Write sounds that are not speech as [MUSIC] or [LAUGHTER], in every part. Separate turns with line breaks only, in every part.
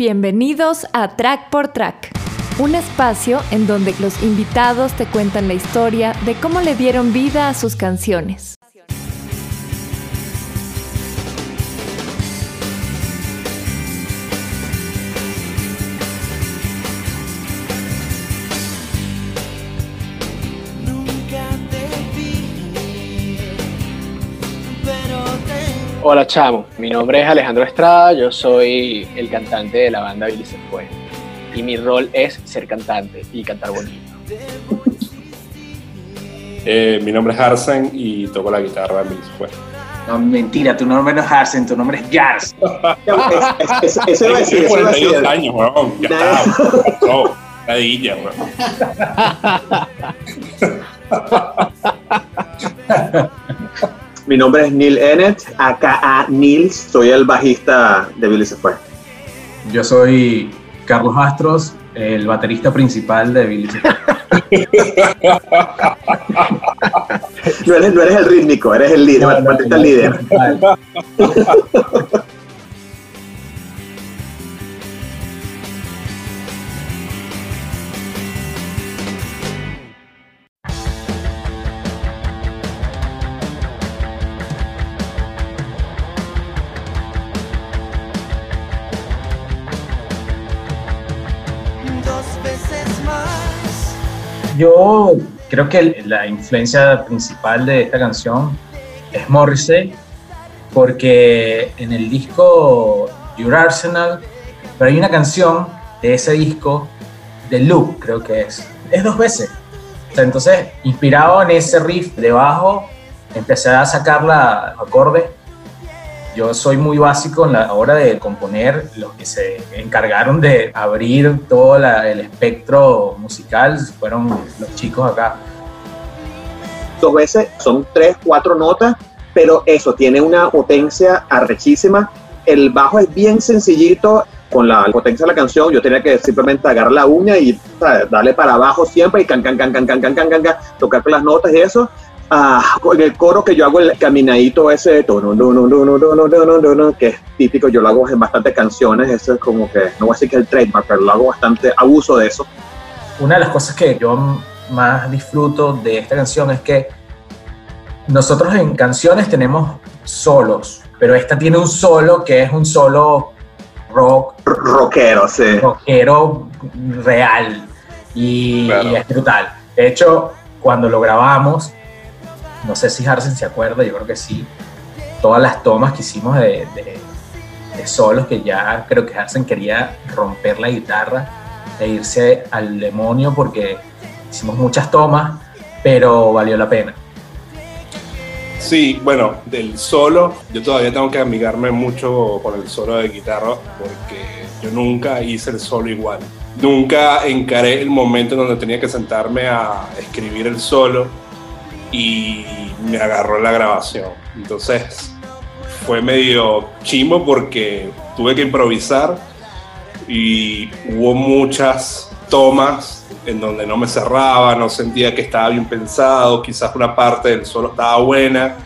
Bienvenidos a Track por Track, un espacio en donde los invitados te cuentan la historia de cómo le dieron vida a sus canciones.
Hola chamo, mi nombre es Alejandro Estrada, yo soy el cantante de la banda Billy se fue y mi rol es ser cantante y cantar bonito.
Eh, mi nombre es Arsen y toco la guitarra en Billy se fue.
No, mentira, tu nombre no es Arsen, tu nombre es Jars.
Eso decir, 42 años, weón, ya está, ladilla, weón.
Mi nombre es Neil Ennett, acá Nils, soy el bajista de Billy se fue.
Yo soy Carlos Astros, el baterista principal de Billy se fue. [LAUGHS]
no, eres, no eres el rítmico, eres el líder, el baterista líder. [LAUGHS]
Yo creo que la influencia principal de esta canción es Morrissey, porque en el disco Your Arsenal, pero hay una canción de ese disco, de Loop, creo que es, es dos veces. entonces, inspirado en ese riff de bajo, empecé a sacar la acordes yo soy muy básico en la hora de componer, los que se encargaron de abrir todo el espectro musical fueron los chicos acá.
Dos veces son tres, cuatro notas, pero eso tiene una potencia arrechísima. El bajo es bien sencillito, con la potencia de la canción, yo tenía que simplemente agarrar la uña y darle para abajo siempre y can, can, can, can, can, can, can, can, can, tocar con las notas y eso ah, con el coro que yo hago el caminadito ese tono, no, no, no, no, no, no, no, no, no, que es típico, yo lo hago en bastantes canciones, eso es como que, no voy a decir que es el trademark, pero lo hago bastante abuso de eso.
Una de las cosas que yo más disfruto de esta canción es que nosotros en canciones tenemos solos, pero esta tiene un solo que es un solo rock.
Rockero, sí.
Rockero real y, claro. y es brutal. De hecho, cuando lo grabamos, no sé si Harsen se acuerda, yo creo que sí. Todas las tomas que hicimos de, de, solos, que ya creo que Harsen quería romper la guitarra e irse al demonio porque hicimos muchas tomas, pero valió la pena.
Sí, bueno, del solo, yo todavía tengo que amigarme mucho con el solo de guitarra porque yo nunca hice el solo igual. Nunca encaré el momento en donde tenía que sentarme a escribir el solo y me agarró la grabación. Entonces fue medio chimo porque tuve que improvisar y hubo muchas tomas en donde no me cerraba, no sentía que estaba bien pensado, quizás una parte del solo estaba buena.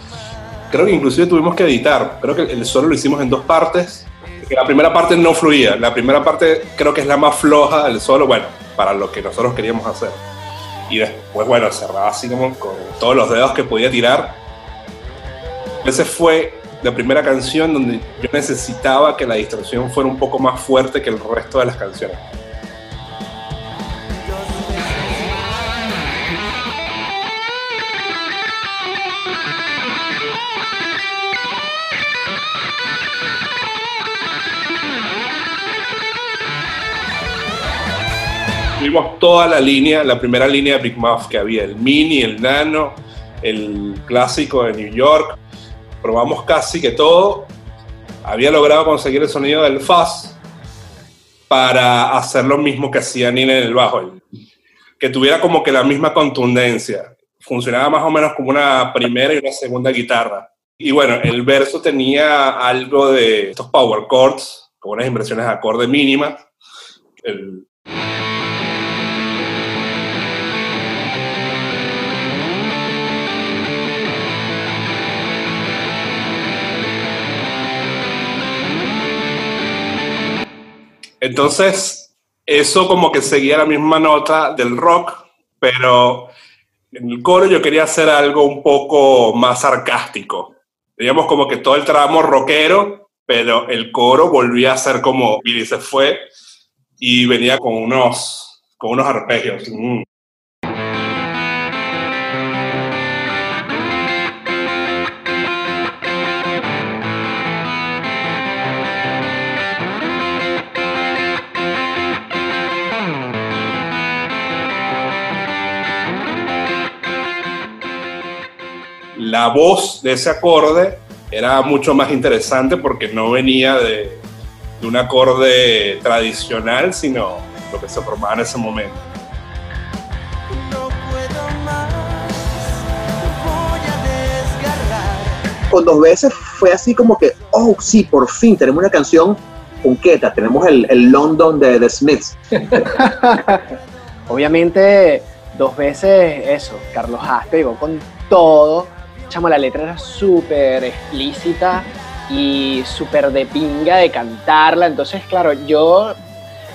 Creo que inclusive tuvimos que editar, creo que el solo lo hicimos en dos partes, la primera parte no fluía, la primera parte creo que es la más floja del solo, bueno, para lo que nosotros queríamos hacer y después, bueno, cerraba así como con todos los dedos que podía tirar. Esa fue la primera canción donde yo necesitaba que la distorsión fuera un poco más fuerte que el resto de las canciones. Tuvimos toda la línea, la primera línea de Big Muff que había, el mini, el nano, el clásico de New York. Probamos casi que todo. Había logrado conseguir el sonido del fuzz para hacer lo mismo que hacía Nina en el bajo, que tuviera como que la misma contundencia. Funcionaba más o menos como una primera y una segunda guitarra. Y bueno, el verso tenía algo de estos power chords, con unas inversiones de acorde mínimas. El Entonces, eso como que seguía la misma nota del rock, pero en el coro yo quería hacer algo un poco más sarcástico. Digamos como que todo el tramo rockero, pero el coro volvía a ser como Billy se fue y venía con unos, con unos arpegios. Mm. La voz de ese acorde era mucho más interesante porque no venía de, un acorde tradicional, sino lo que se formaba en ese momento.
Con dos veces fue así como que, oh, sí, por fin tenemos una canción punqueta, tenemos el, London de The Smiths. [LAUGHS]
Obviamente, dos veces eso, Carlos Haas llegó con todo chamo, la letra era súper explícita y súper de pinga de cantarla. Entonces, claro, yo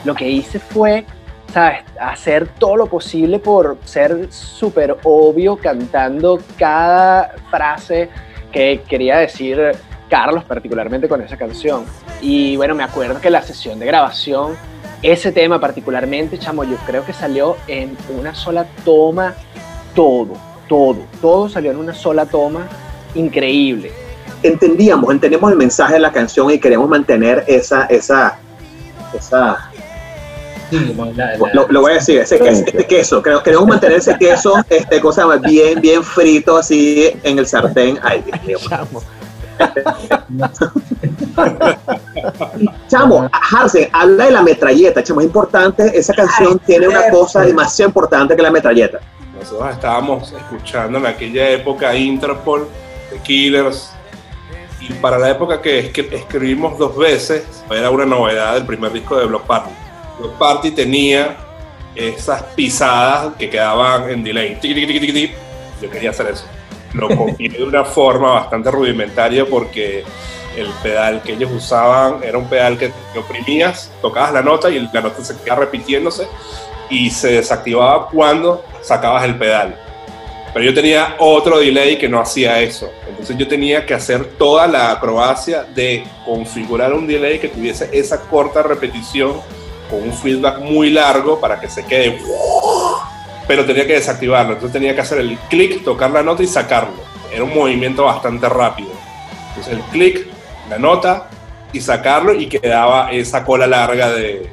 lo que hice fue, ¿sabes? Hacer todo lo posible por ser súper obvio cantando cada frase que quería decir Carlos, particularmente con esa canción. Y bueno, me acuerdo que la sesión de grabación, ese tema particularmente, chamo, yo creo que salió en una sola toma todo todo, todo salió en una sola toma, increíble.
Entendíamos, entendemos el mensaje de la canción y queremos mantener esa, esa, esa, Lo, voy a decir, ese, queso, queremos mantener ese queso, este cosa bien, bien frito así en el sartén. Ay, Dios mío. Chamo, Harsen, habla de la metralleta, chamo, es importante, esa canción tiene una cosa demasiado importante que la metralleta.
Nosotros estábamos escuchando en aquella época Interpol, The Killers, y para la época que, escribimos dos veces, era una novedad del primer disco de Block Party. Block Party tenía esas pisadas que quedaban en delay. Yo quería hacer eso. Lo [LAUGHS] copié de una forma bastante rudimentaria porque el pedal que ellos usaban era un pedal que, que oprimías, tocabas la nota y la nota se quedaba repitiéndose y se desactivaba cuando sacabas el pedal. Pero yo tenía otro delay que no hacía eso. Entonces yo tenía que hacer toda la acrobacia de configurar un delay que tuviese esa corta repetición con un feedback muy largo para que se quede. Pero tenía que desactivarlo. Entonces tenía que hacer el clic, tocar la nota y sacarlo. Era un movimiento bastante rápido. Entonces el clic, la nota y sacarlo y quedaba esa cola larga de,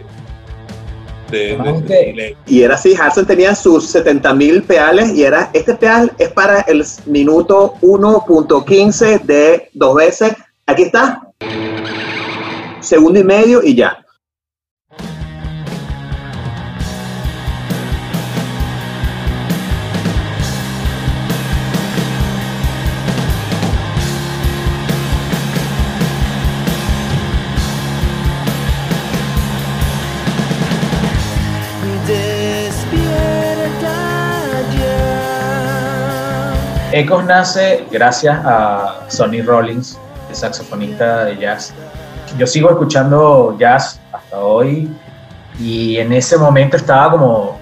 y era así, Hudson tenía sus 70.000 peales y era, este peal es para el minuto 1.15 de dos veces. Aquí está. Segundo y medio y ya.
Ecos nace gracias a Sonny Rollins, el saxofonista de jazz. Yo sigo escuchando jazz hasta hoy y en ese momento estaba como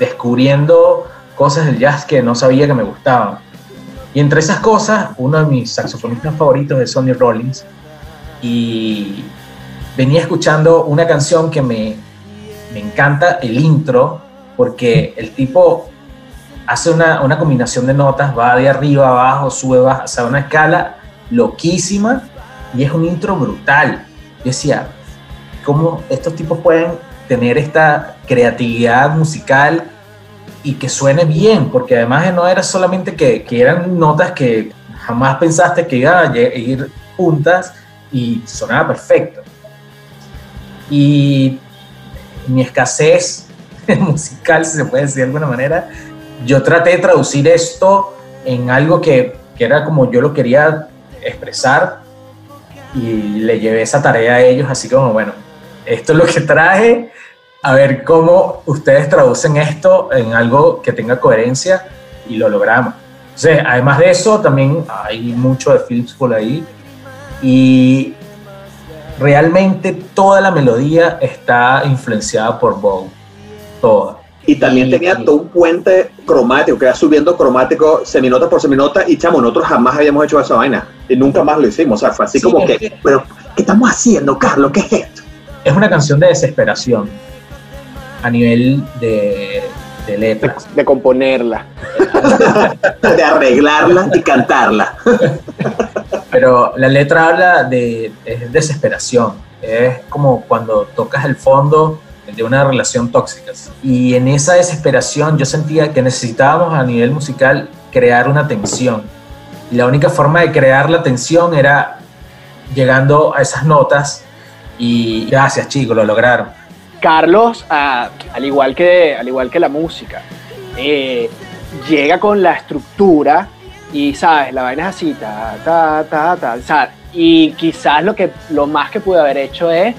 descubriendo cosas del jazz que no sabía que me gustaban. Y entre esas cosas, uno de mis saxofonistas favoritos es Sonny Rollins y venía escuchando una canción que me, me encanta, el intro, porque el tipo hace una, una, combinación de notas, va de arriba abajo, sube, baja, o una escala loquísima y es un intro brutal. Yo decía, ¿cómo estos tipos pueden tener esta creatividad musical y que suene bien? Porque además no era solamente que, que eran notas que jamás pensaste que iban a ir juntas y sonaba perfecto. Y mi escasez [LAUGHS] musical, si se puede decir de alguna manera, yo traté de traducir esto en algo que, que, era como yo lo quería expresar y le llevé esa tarea a ellos, así como, bueno, esto es lo que traje, a ver cómo ustedes traducen esto en algo que tenga coherencia y lo logramos. Entonces, además de eso, también hay mucho de film school ahí y realmente toda la melodía está influenciada por Bow. Toda.
Y también tenía todo un puente cromático, que era subiendo cromático seminota por seminota, y chamo, nosotros jamás habíamos hecho esa vaina, y nunca más lo hicimos, o sea, fue así como que, pero, ¿qué estamos haciendo, Carlos? ¿Qué es esto?
Es una canción de desesperación a nivel de, de letras.
De componerla. [LAUGHS]
de arreglarla y cantarla.
Pero la letra habla de desesperación, es como cuando tocas el fondo de una relación tóxica. Y en esa desesperación yo sentía que necesitábamos a nivel musical crear una tensión. Y la única forma de crear la tensión era llegando a esas notas y gracias chicos, lo lograron.
Carlos, al, igual que, al igual que la música, eh, llega con la estructura y, ¿sabes? La vaina es así, ta, ta, ta, ta, y quizás lo, que, lo más que pude haber hecho es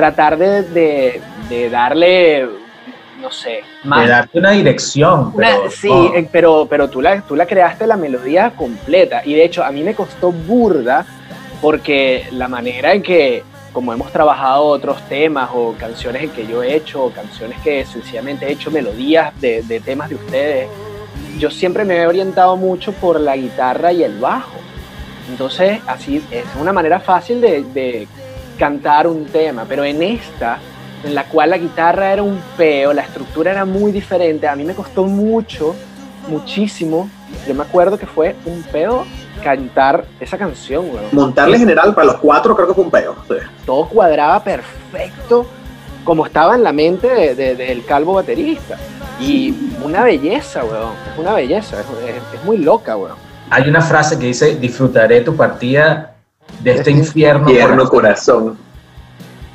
tratar de, de, darle, no sé,
más. De darte una dirección.
sí, eh, pero, pero tú, la, tú la creaste la melodía completa. Y de hecho, a mí me costó burda porque la manera en que, como hemos trabajado otros temas o canciones en que yo he hecho, o canciones que sencillamente he hecho melodías de, de temas de ustedes, yo siempre me he orientado mucho por la guitarra y el bajo. Entonces, así es una manera fácil de, de cantar un tema, pero en esta, en la cual la guitarra era un peo, la estructura era muy diferente, a mí me costó mucho, muchísimo, yo me acuerdo que fue un peo cantar esa canción,
Montarle general para los cuatro creo que fue un peo.
Todo cuadraba perfecto como estaba en la mente del calvo baterista. Y una belleza, weón. Es una belleza, es, muy loca, weón.
Hay una frase que dice, disfrutaré tu partida de este infierno,
infierno corazón.
no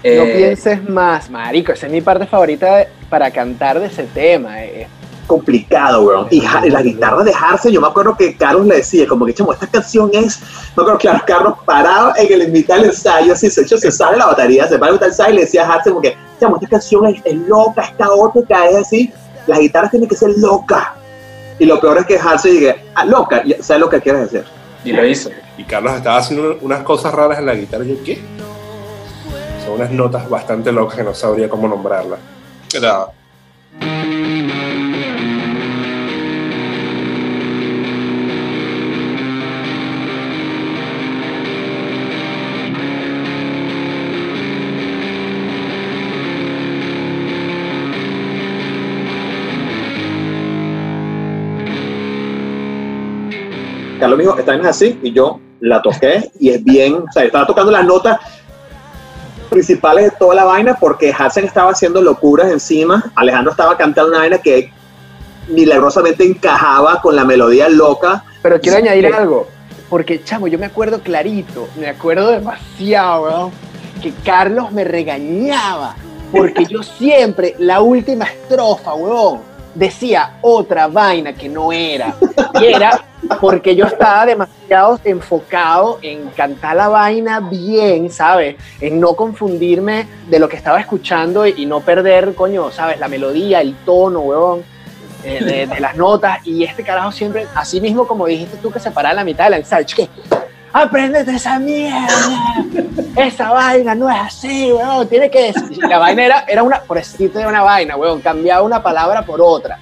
eh, pienses más, marico. Esa es mi parte favorita para cantar de ese tema. Es
complicado, weón. Y la guitarra de Harse, yo me acuerdo que Carlos le decía, como que, chamo, esta canción es, me acuerdo que Carlos parado en el mitad del ensayo, así, se, hecho, se sale la batería, se para el ensayo y le decía a Harse, como que, chamo, esta canción es, loca, es caótica, es así, las guitarras tienen que ser locas. Y lo peor es que Harse diga, ah, loca, ¿sabes lo que quieres decir?
Y lo hizo.
Y Carlos estaba haciendo unas cosas raras en la guitarra. Y yo, ¿qué? Son unas notas bastante locas que no sabría cómo nombrarlas. Era.
Carlos me dijo, esta es así, y yo la toqué, y es bien, o sea, estaba tocando las notas principales de toda la vaina, porque Hudson estaba haciendo locuras encima, Alejandro estaba cantando una vaina que milagrosamente encajaba con la melodía loca.
Pero quiero añadir algo, porque chamo, yo me acuerdo clarito, me acuerdo demasiado, que Carlos me regañaba, porque yo [LAUGHS] siempre, la última estrofa, weón, decía otra vaina que no era. Y era porque yo estaba demasiado enfocado en cantar la vaina bien, ¿sabes? En no confundirme de lo que estaba escuchando y, no perder, coño, ¿sabes? La melodía, el tono, weón, eh, de, las notas. Y este carajo siempre, así mismo como dijiste tú que se paraba la mitad de la ensayo, que apréndete esa mierda, esa vaina no es así, weón, tiene que la vaina era, era una, por decirte de una vaina, weón, cambiaba una palabra por otra.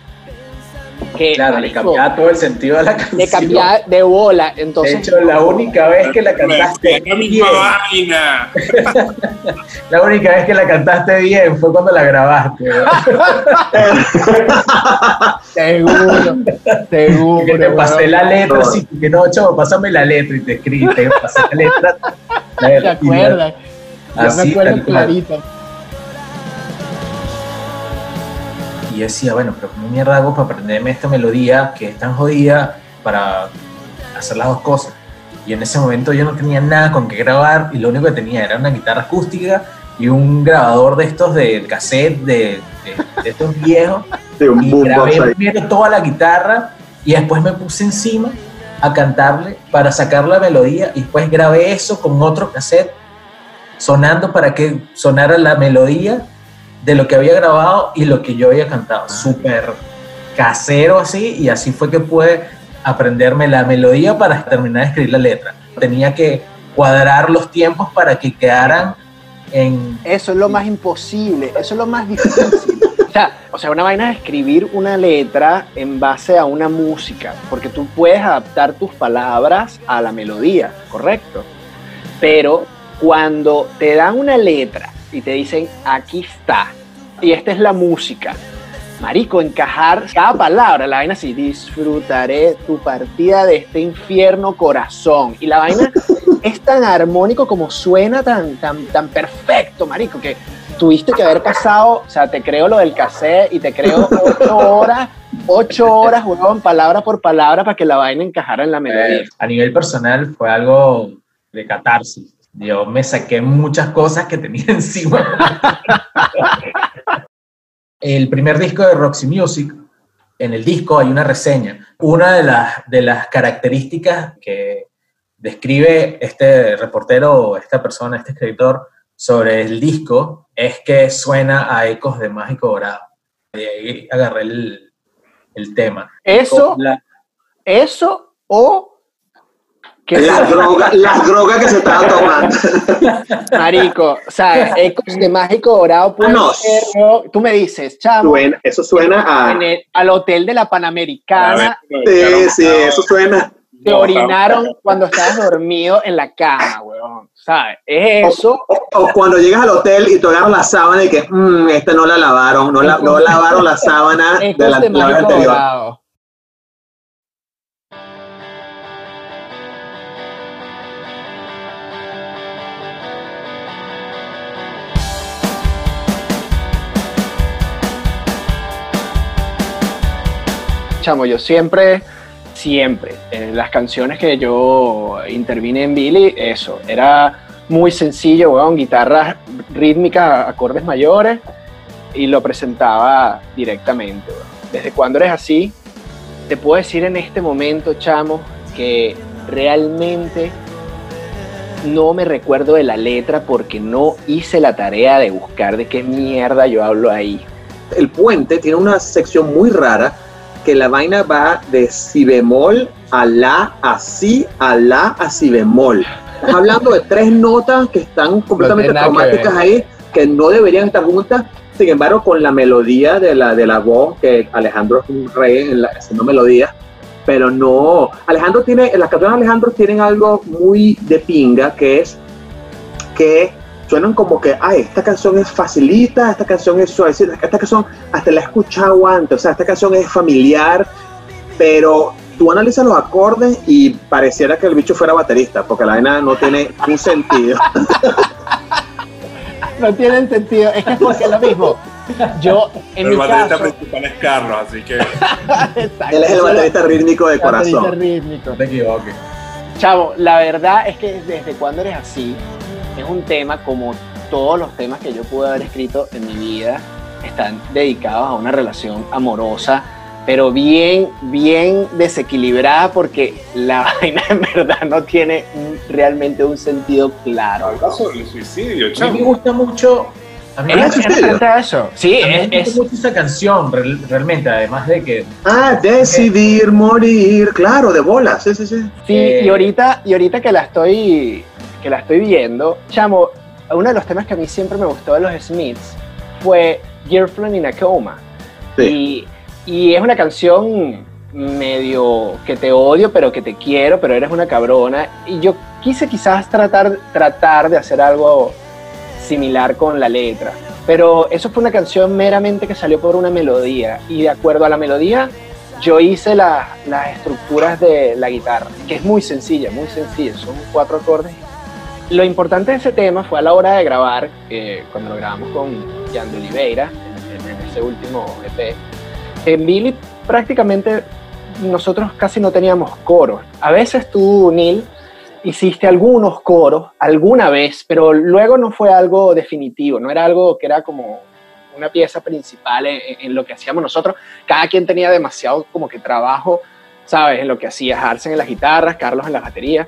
Que, claro, le cambiaba todo el sentido de la canción.
Le cambiaba de bola, entonces.
De hecho, la única vez que la cantaste
la misma vaina. [LAUGHS]
la única vez que la cantaste bien fue cuando la grabaste. [LAUGHS]
seguro, seguro.
Que te pasé la letra, así que no, chavo, pásame la letra y te escribí, te pasé la letra. [LAUGHS]
¿Te acuerdas? Yo me acuerdo clarito.
Y decía, bueno, pero ¿cómo mierda hago para aprenderme esta melodía que es tan jodida para hacer las dos cosas? Y en ese momento yo no tenía nada con qué grabar y lo único que tenía era una guitarra acústica y un grabador de estos de cassette de, de, estos [LAUGHS] viejos. y grabé primero toda la guitarra y después me puse encima a cantarle para sacar la melodía y después grabé eso con otro cassette sonando para que sonara la melodía de lo que había grabado y lo que yo había cantado. Súper casero así y así fue que pude aprenderme la melodía para terminar de escribir la letra. Tenía que cuadrar los tiempos para que quedaran en...
Eso es lo más imposible, eso es lo más difícil. O sea, o sea, una vaina es escribir una letra en base a una música, porque tú puedes adaptar tus palabras a la melodía, ¿correcto? Pero cuando te dan una letra y te dicen, aquí está, y esta es la música, marico, encajar cada palabra, la vaina así, disfrutaré tu partida de este infierno corazón. Y la vaina [LAUGHS] es tan armónico como suena tan, tan, tan perfecto, marico, que tuviste que haber pasado, o sea, te creo lo del cassette y te creo ocho [LAUGHS] horas, ocho horas, weón, palabra por palabra para que la vaina encajara en la melodía.
A nivel personal fue algo de catarsis. Yo me saqué muchas cosas que tenía [LAUGHS] encima. el primer disco de Roxy Music, en el disco hay una reseña. Una de las, de las características que describe este reportero, esta persona, este escritor, sobre el disco es que suena a ecos de Mágico Dorado. De ahí agarré el, el tema.
Eso,
La-
eso o
Las drogas las drogas que se estaban [LAUGHS] tomando.
marico, o sea, [LAUGHS] ecos de mágico dorado puede
Ah, no.
ser, ¿no? Tú me dices, chamo,
Suena- eso suena a.
en el- al hotel de la Panamericana
Sí, sí, eso suena.
te orinaron cuando estabas dormido en la cama, weón. ¿Sabes? Es eso.
O, o cuando llegas al hotel y tú agarras la sábana y que, mmm, esta no la lavaron, no, la, no lavaron la sábana de la,
de
la
mágico
anterior.
dorado. Chamo, yo siempre, siempre, en las canciones que yo intervine en Billy, eso, era muy sencillo, weón, guitarras rítmicas, acordes mayores, y lo presentaba directamente, weón. Desde cuando eres así, te puedo decir en este momento, chamo, que realmente no me recuerdo de la letra porque no hice la tarea de buscar de qué mierda yo hablo ahí.
El puente tiene una sección muy rara que la vaina va de si bemol a la, a si, a la, a si bemol. Estás hablando de tres notas que están completamente
que
traumáticas ahí, que no deberían estar juntas. Sin embargo, con la melodía de la, de la voz, que Alejandro es un rey en la- haciendo melodías, pero no. Alejandro tiene, las canciones de Alejandro tienen algo muy de pinga, que es que suenan como que, ay, esta canción es facilita, esta canción es suavecita, esta canción hasta la he escuchado antes, o sea, esta canción es familiar, pero tú analizas los acordes y pareciera que el bicho fuera baterista, porque la vaina no tiene un sentido. [LAUGHS]
No tienen sentido, es que es porque es lo mismo. Yo, en
El
mi
baterista
caso,
principal es Carlos, así que [LAUGHS]
Exacto,
Él es el baterista rítmico de
baterista
corazón.
rítmico.
No te equivoques.
Chavo, la verdad es que desde cuando eres así, es un tema como todos los temas que yo pude haber escrito en mi vida, están dedicados a una relación amorosa, pero bien, bien desequilibrada porque la [LAUGHS] vaina en verdad no tiene un- realmente un sentido claro.
habla sobre el suicidio,
A mí me gusta mucho... A mí me
interesante eso. Sí,
a mí me
es,
gusta
es-
mucho esa canción, real- realmente, además de que
Ah, decidir morir, claro, de bolas, sí, sí, sí.
Sí,
Eh,
y ahorita, y ahorita que la estoy que la estoy viendo, chamo, uno de los temas que a mí siempre me gustó de los Smiths fue Girlfriend in a Coma.
Sí.
Y, y es una canción medio que te odio, pero que te quiero, pero eres una cabrona. Y yo quise quizás tratar, tratar de hacer algo similar con la letra. Pero eso fue una canción meramente que salió por una melodía. Y de acuerdo a la melodía, yo hice la- las estructuras de la guitarra, que es muy sencilla, muy sencilla. Son cuatro acordes. Lo importante de ese tema fue a la hora de grabar, eh, cuando lo grabamos con Jan de Oliveira, en, ese último EP. En Billy prácticamente nosotros casi no teníamos coros. A veces tú, Neil, hiciste algunos coros alguna vez, pero luego no fue algo definitivo, no era algo que era como una pieza principal en, en lo que hacíamos nosotros. Cada quien tenía demasiado como que trabajo, ¿sabes? En lo que hacía Harsen en las guitarras, Carlos en la batería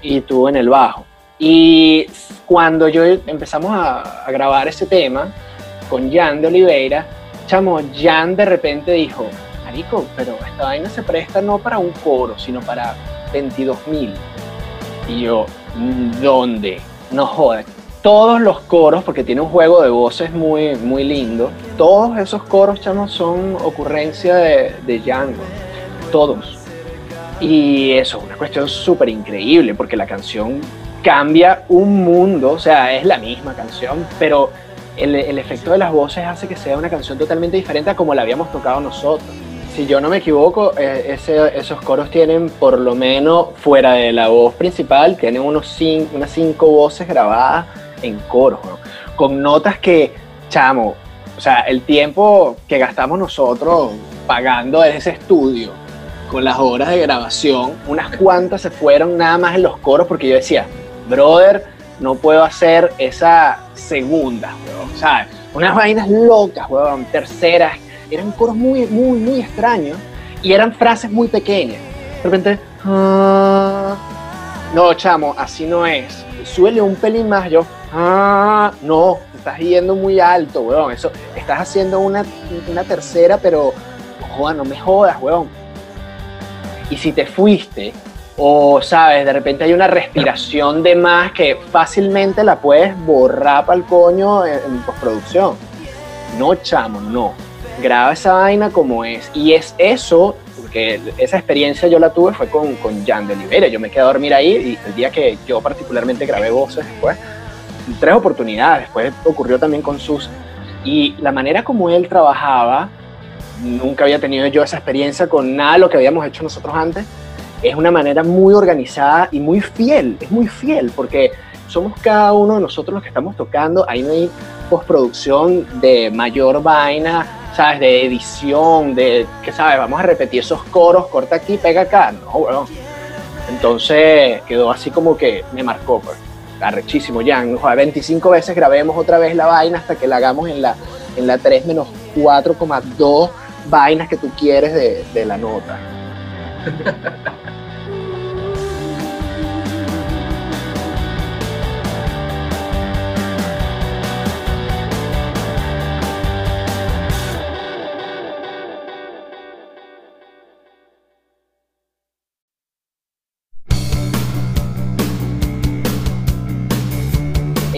y tú en el bajo. Y cuando yo empezamos a, grabar ese tema con Jan de Oliveira, chamo, Jan de repente dijo, Marico, pero esta vaina se presta no para un coro, sino para 22 mil. Y yo, "Mm, ¿dónde? No jodas. todos los coros, porque tiene un juego de voces muy, muy lindo, todos esos coros, chamos, son ocurrencia de, de. Todos. Y eso es una cuestión súper increíble, porque la canción cambia un mundo, o sea, es la misma canción, pero el, el efecto de las voces hace que sea una canción totalmente diferente a como la habíamos tocado nosotros si yo no me equivoco, eh, ese, esos coros tienen por lo menos, fuera de la voz principal, tienen unos cinco, unas cinco voces grabadas en coros, ¿no? con notas que, chamo, o sea, el tiempo que gastamos nosotros pagando ese estudio, con las horas de grabación, unas cuantas se fueron nada más en los coros, porque yo decía, brother, no puedo hacer esa segunda, weón, ¿sabes? Unas vainas locas, weón, terceras, eran coros muy, muy, muy extraños y eran frases muy pequeñas. De repente, ah, no, chamo, así no es. Suele un pelín más, yo, ah, no, estás yendo muy alto, weón. Eso, estás haciendo una, una tercera, pero, joda, no me jodas, weón. Y si te fuiste, o sabes, de repente hay una respiración de más que fácilmente la puedes borrar para el coño en, postproducción. No, chamo, no graba esa vaina como es. Y es eso, porque esa experiencia yo la tuve fue con, con Jan de Olivera. Yo me quedé a dormir ahí y el día que yo particularmente grabé voces después, tres oportunidades, después ocurrió también con Sus. Y la manera como él trabajaba, nunca había tenido yo esa experiencia con nada lo que habíamos hecho nosotros antes, es una manera muy organizada y muy fiel, es muy fiel, porque somos cada uno de nosotros los que estamos tocando, ahí no hay postproducción de mayor vaina, ¿sabes? De edición, de, ¿qué sabes? Vamos a repetir esos coros, corta aquí, pega acá. No, weón. Entonces quedó así como que me marcó, pues. Arrechísimo, ya. 25 veces grabemos otra vez la vaina hasta que la hagamos en la, en la 3 menos 4,2 vainas que tú quieres de, de la nota. [LAUGHS]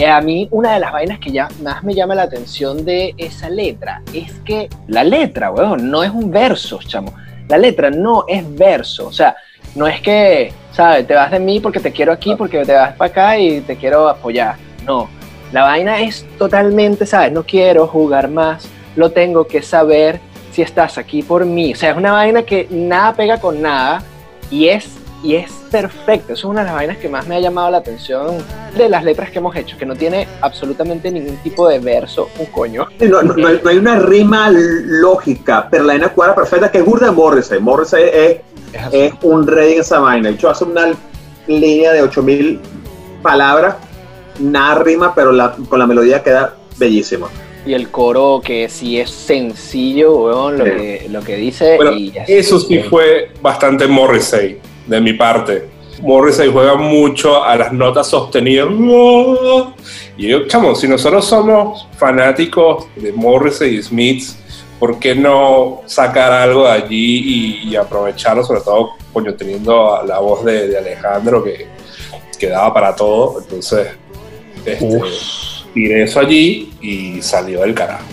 Eh, a mí una de las vainas que ya más me llama la atención de esa letra es que la letra, weón, no es un verso, chamo. La letra no es verso, o sea, no es que, ¿sabes? Te vas de mí porque te quiero aquí, porque te vas para acá y te quiero apoyar. No, la vaina es totalmente, ¿sabes? No quiero jugar más, lo tengo que saber si estás aquí por mí. O sea, es una vaina que nada pega con nada y es y es perfecto. Eso es una de las vainas que más me ha llamado la atención de las letras que hemos hecho, que no tiene absolutamente ningún tipo de verso, un coño.
No, no, no, hay, no hay, una rima lógica, pero la vaina cuadra perfecta, que es Burda Morrissey. Morrissey es, es, es, un rey en esa vaina. De hecho, hace una línea de 8000 palabras, nada rima, pero la, con la melodía queda bellísima.
Y el coro que sí es sencillo, weón, lo, sí. que, lo que dice.
Bueno,
y
eso sí fue bastante Morrissey de mi parte. Morrissey juega mucho a las notas sostenidas. Y yo, chamo, si nosotros somos fanáticos de Morrissey y Smiths, ¿por qué no sacar algo de allí y, y aprovecharlo? Sobre todo, coño, teniendo la voz de, de Alejandro que, que, daba para todo. Entonces, este, tiré eso allí y salió del carajo.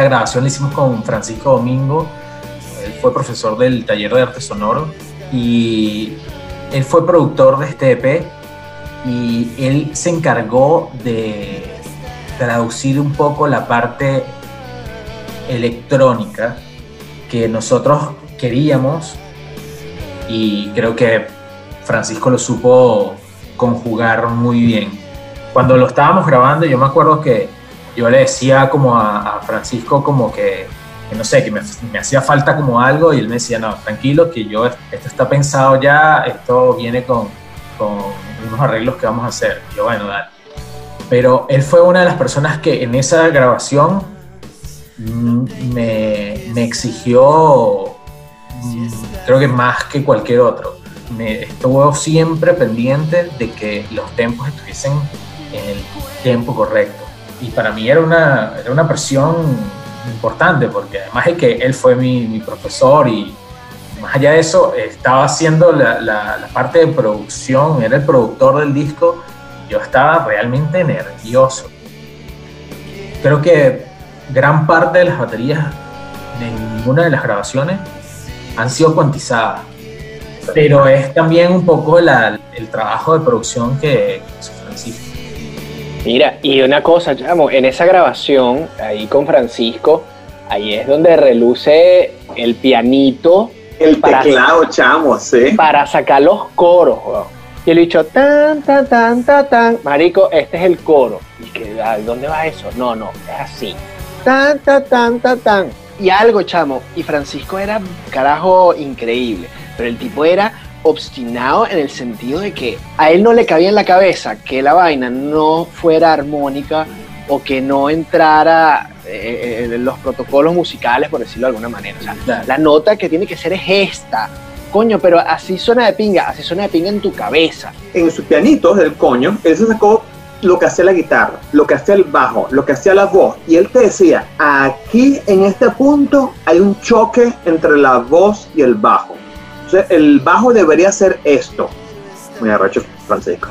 Esta grabación la hicimos con Francisco Domingo, él fue profesor del taller de arte sonoro y él fue productor de este EP y él se encargó de traducir un poco la parte electrónica que nosotros queríamos y creo que Francisco lo supo conjugar muy bien. Cuando lo estábamos grabando yo me acuerdo que yo le decía como a, Francisco como que, no sé, que me, hacía falta como algo y él me decía, no, tranquilo, que yo, esto está pensado ya, esto viene con, con unos arreglos que vamos a hacer. yo, bueno, dale. Pero él fue una de las personas que en esa grabación me, me exigió, creo que más que cualquier otro. Me estuvo siempre pendiente de que los tempos estuviesen en el tiempo correcto y para mí era una, era una presión importante, porque además de que él fue mi, mi profesor y más allá de eso, estaba haciendo la, la, parte de producción, era el productor del disco, yo estaba realmente nervioso. Creo que gran parte de las baterías de ninguna de las grabaciones han sido cuantizadas, pero es también un poco el trabajo de producción que.
Mira, y una cosa, chamo, en esa grabación, ahí con Francisco, ahí es donde reluce el pianito.
El teclado, chamo, sí.
Para sacar los coros, weón. Y él dicho, tan, tan, tan, tan, tan. Marico, este es el coro. Y que, ¿dónde va eso? No, no, es así. Tan, tan, tan, tan, tan. Y algo, chamo. Y Francisco era, carajo, increíble. Pero el tipo era obstinado en el sentido de que a él no le cabía en la cabeza que la vaina no fuera armónica o que no entrara eh, eh, en los protocolos musicales, por decirlo de alguna manera. O sea, la nota que tiene que ser es esta. Coño, pero así suena de pinga, así suena de pinga en tu cabeza.
En sus pianitos del coño, él se sacó lo que hacía la guitarra, lo que hacía el bajo, lo que hacía la voz. Y él te decía, aquí en este punto hay un choque entre la voz y el bajo el bajo debería ser esto. Muy arrecho, Francisco.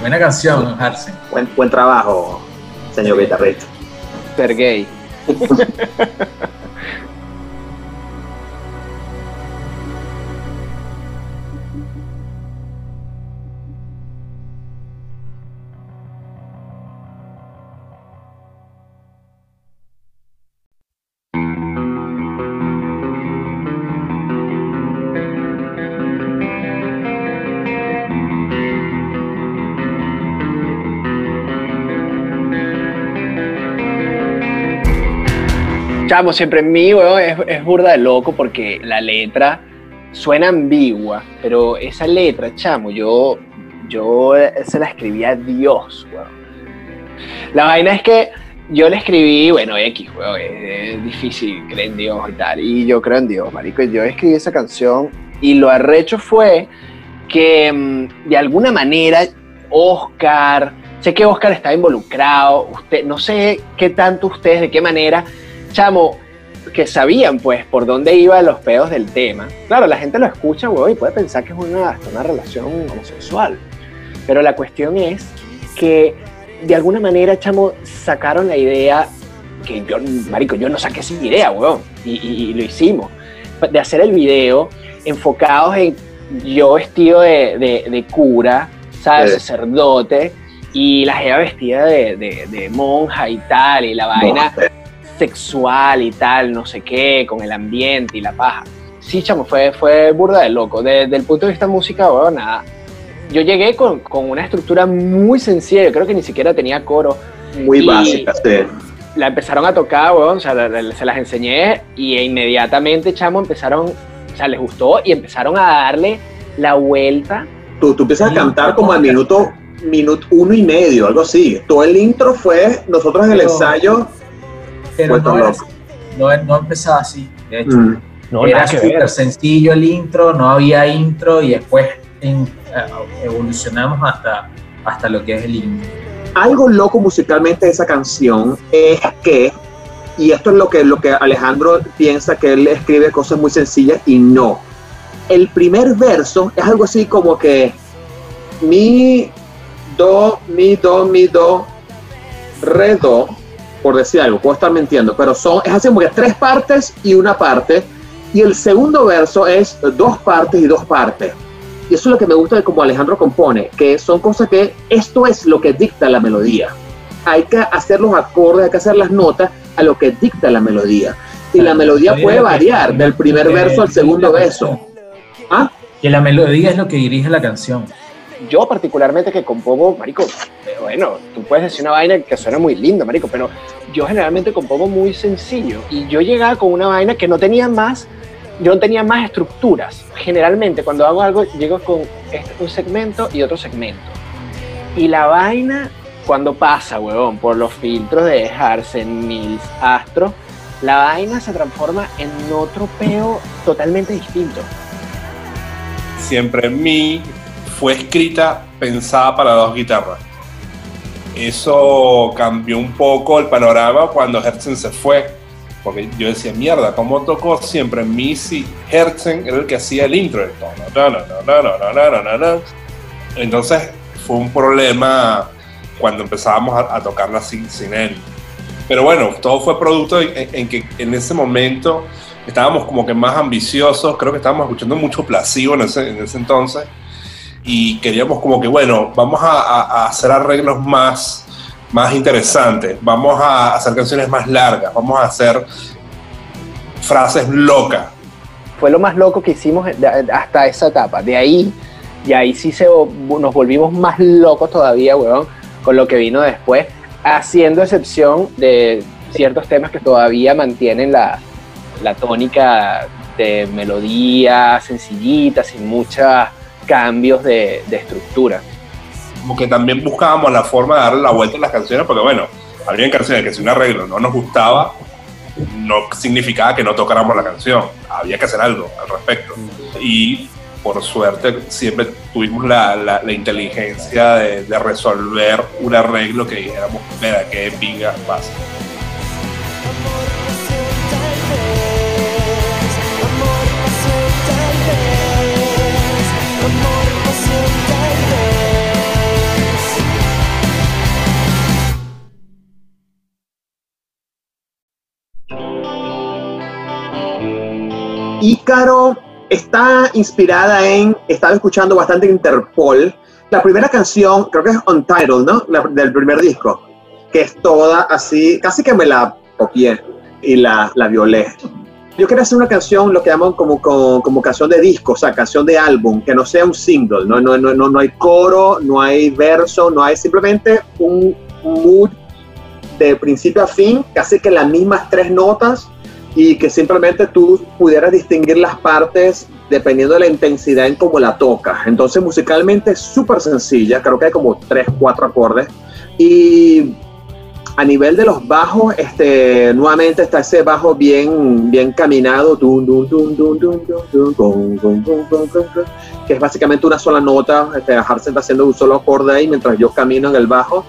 Buena canción, Harsen.
Buen, buen trabajo, señor guitarrista.
Ser Chamo, siempre en mí, weón, es, burda de loco porque la letra suena ambigua, pero esa letra, chamo, yo, yo se la escribí a Dios, weón. La vaina es que yo le escribí, bueno, X, weón, es, difícil creer en Dios y tal, y yo creo en Dios, marico, yo escribí esa canción y lo arrecho fue que mm, de alguna manera Oscar, sé que Oscar está involucrado, usted, no sé qué tanto ustedes, de qué manera, chamo, que sabían pues por dónde iban los pedos del tema. Claro, la gente lo escucha, güey, y puede pensar que es una, una relación homosexual. Pero la cuestión es que de alguna manera, chamo, sacaron la idea que yo, marico, yo no saqué esa idea, weón, y, lo hicimos, de hacer el video enfocados en yo vestido de, de, cura, ¿sabes? Sacerdote, y la jeva vestida de, de, monja y tal, y la vaina sexual y tal, no sé qué, con el ambiente y la paja. Sí, chamo, fue, fue burda de loco. Desde el punto de vista música, bueno, nada. Yo llegué con, con, una estructura muy sencilla, yo creo que ni siquiera tenía coro.
Muy básica, sí.
La empezaron a tocar, weón, o sea, se las enseñé y inmediatamente, chamo, empezaron, o sea, les gustó y empezaron a darle la vuelta.
Tú, tú empiezas a cantar como al minuto, minuto uno y medio, algo así. Todo el intro fue, nosotros en el ensayo
pero no, no, empezaba así, de hecho. Mm. era súper sencillo el intro, no había intro y después eh, evolucionamos hasta, hasta lo que es el intro.
Algo loco musicalmente de esa canción es que, y esto es lo que, lo que Alejandro piensa, que él escribe cosas muy sencillas y no. El primer verso es algo así como que mi, do, mi, do, mi, do, re, do, por decir algo, puedo estar mintiendo, pero son, es así como que tres partes y una parte, y el segundo verso es dos partes y dos partes. Y eso es lo que me gusta de cómo Alejandro compone, que son cosas que esto es lo que dicta la melodía. Hay que hacer los acordes, hay que hacer las notas a lo que dicta la melodía. Y la melodía puede variar del primer verso al segundo verso.
¿Ah? Que la melodía es lo que dirige la canción
yo particularmente que compongo, marico, bueno, tú puedes decir una vaina que suena muy linda, marico, pero yo generalmente compongo muy sencillo y yo llegaba con una vaina que no tenía más, yo no tenía más estructuras. Generalmente cuando hago algo llego con este, un segmento y otro segmento. Y la vaina cuando pasa, huevón, por los filtros de Harsen, Mills, Astro, la vaina se transforma en otro peo totalmente distinto.
Siempre en mí fue escrita pensada para dos guitarras. eso cambió un poco el panorama cuando Herzen se fue. Porque yo decía, mierda, ¿cómo tocó siempre Missy? Herzen era el que hacía el intro. Entonces fue un problema cuando empezábamos a, tocarla sin, sin él. Pero bueno, todo fue producto en, que en ese momento estábamos como que más ambiciosos, creo que estábamos escuchando mucho placebo en ese, en ese entonces y queríamos como que, bueno, vamos a, hacer arreglos más, más interesantes, vamos a hacer canciones más largas, vamos a hacer frases locas.
Fue lo más loco que hicimos hasta esa etapa. De ahí, y ahí sí se, nos volvimos más locos todavía, weón, con lo que vino después, haciendo excepción de ciertos temas que todavía mantienen la, la tónica de melodía sencillita, sin muchas cambios de, estructura.
Como que también buscábamos la forma de darle la vuelta a las canciones, porque bueno, había canciones que si un arreglo no nos gustaba, no significaba que no tocáramos la canción, había que hacer algo al respecto. Y por suerte siempre tuvimos la, inteligencia de, resolver un arreglo que dijéramos, mira, que pinga pasa.
Ícaro está inspirada en, estaba escuchando bastante Interpol. La primera canción, creo que es Untitled, ¿no? del primer disco, que es toda así, casi que me la copié y la, la violé. Yo quería hacer una canción, lo que llaman como, como, canción de disco, o sea, canción de álbum, que no sea un single, no, no, no, no, no hay coro, no hay verso, no hay simplemente un mood de principio a fin, casi que las mismas tres notas y que simplemente tú pudieras distinguir las partes dependiendo de la intensidad en cómo la tocas. Entonces musicalmente es súper sencilla, creo que hay como tres, cuatro acordes. Y a nivel de los bajos, este, nuevamente está ese bajo bien, bien caminado, que es básicamente una sola nota, este, Harsen está haciendo un solo acorde ahí mientras yo camino en el bajo,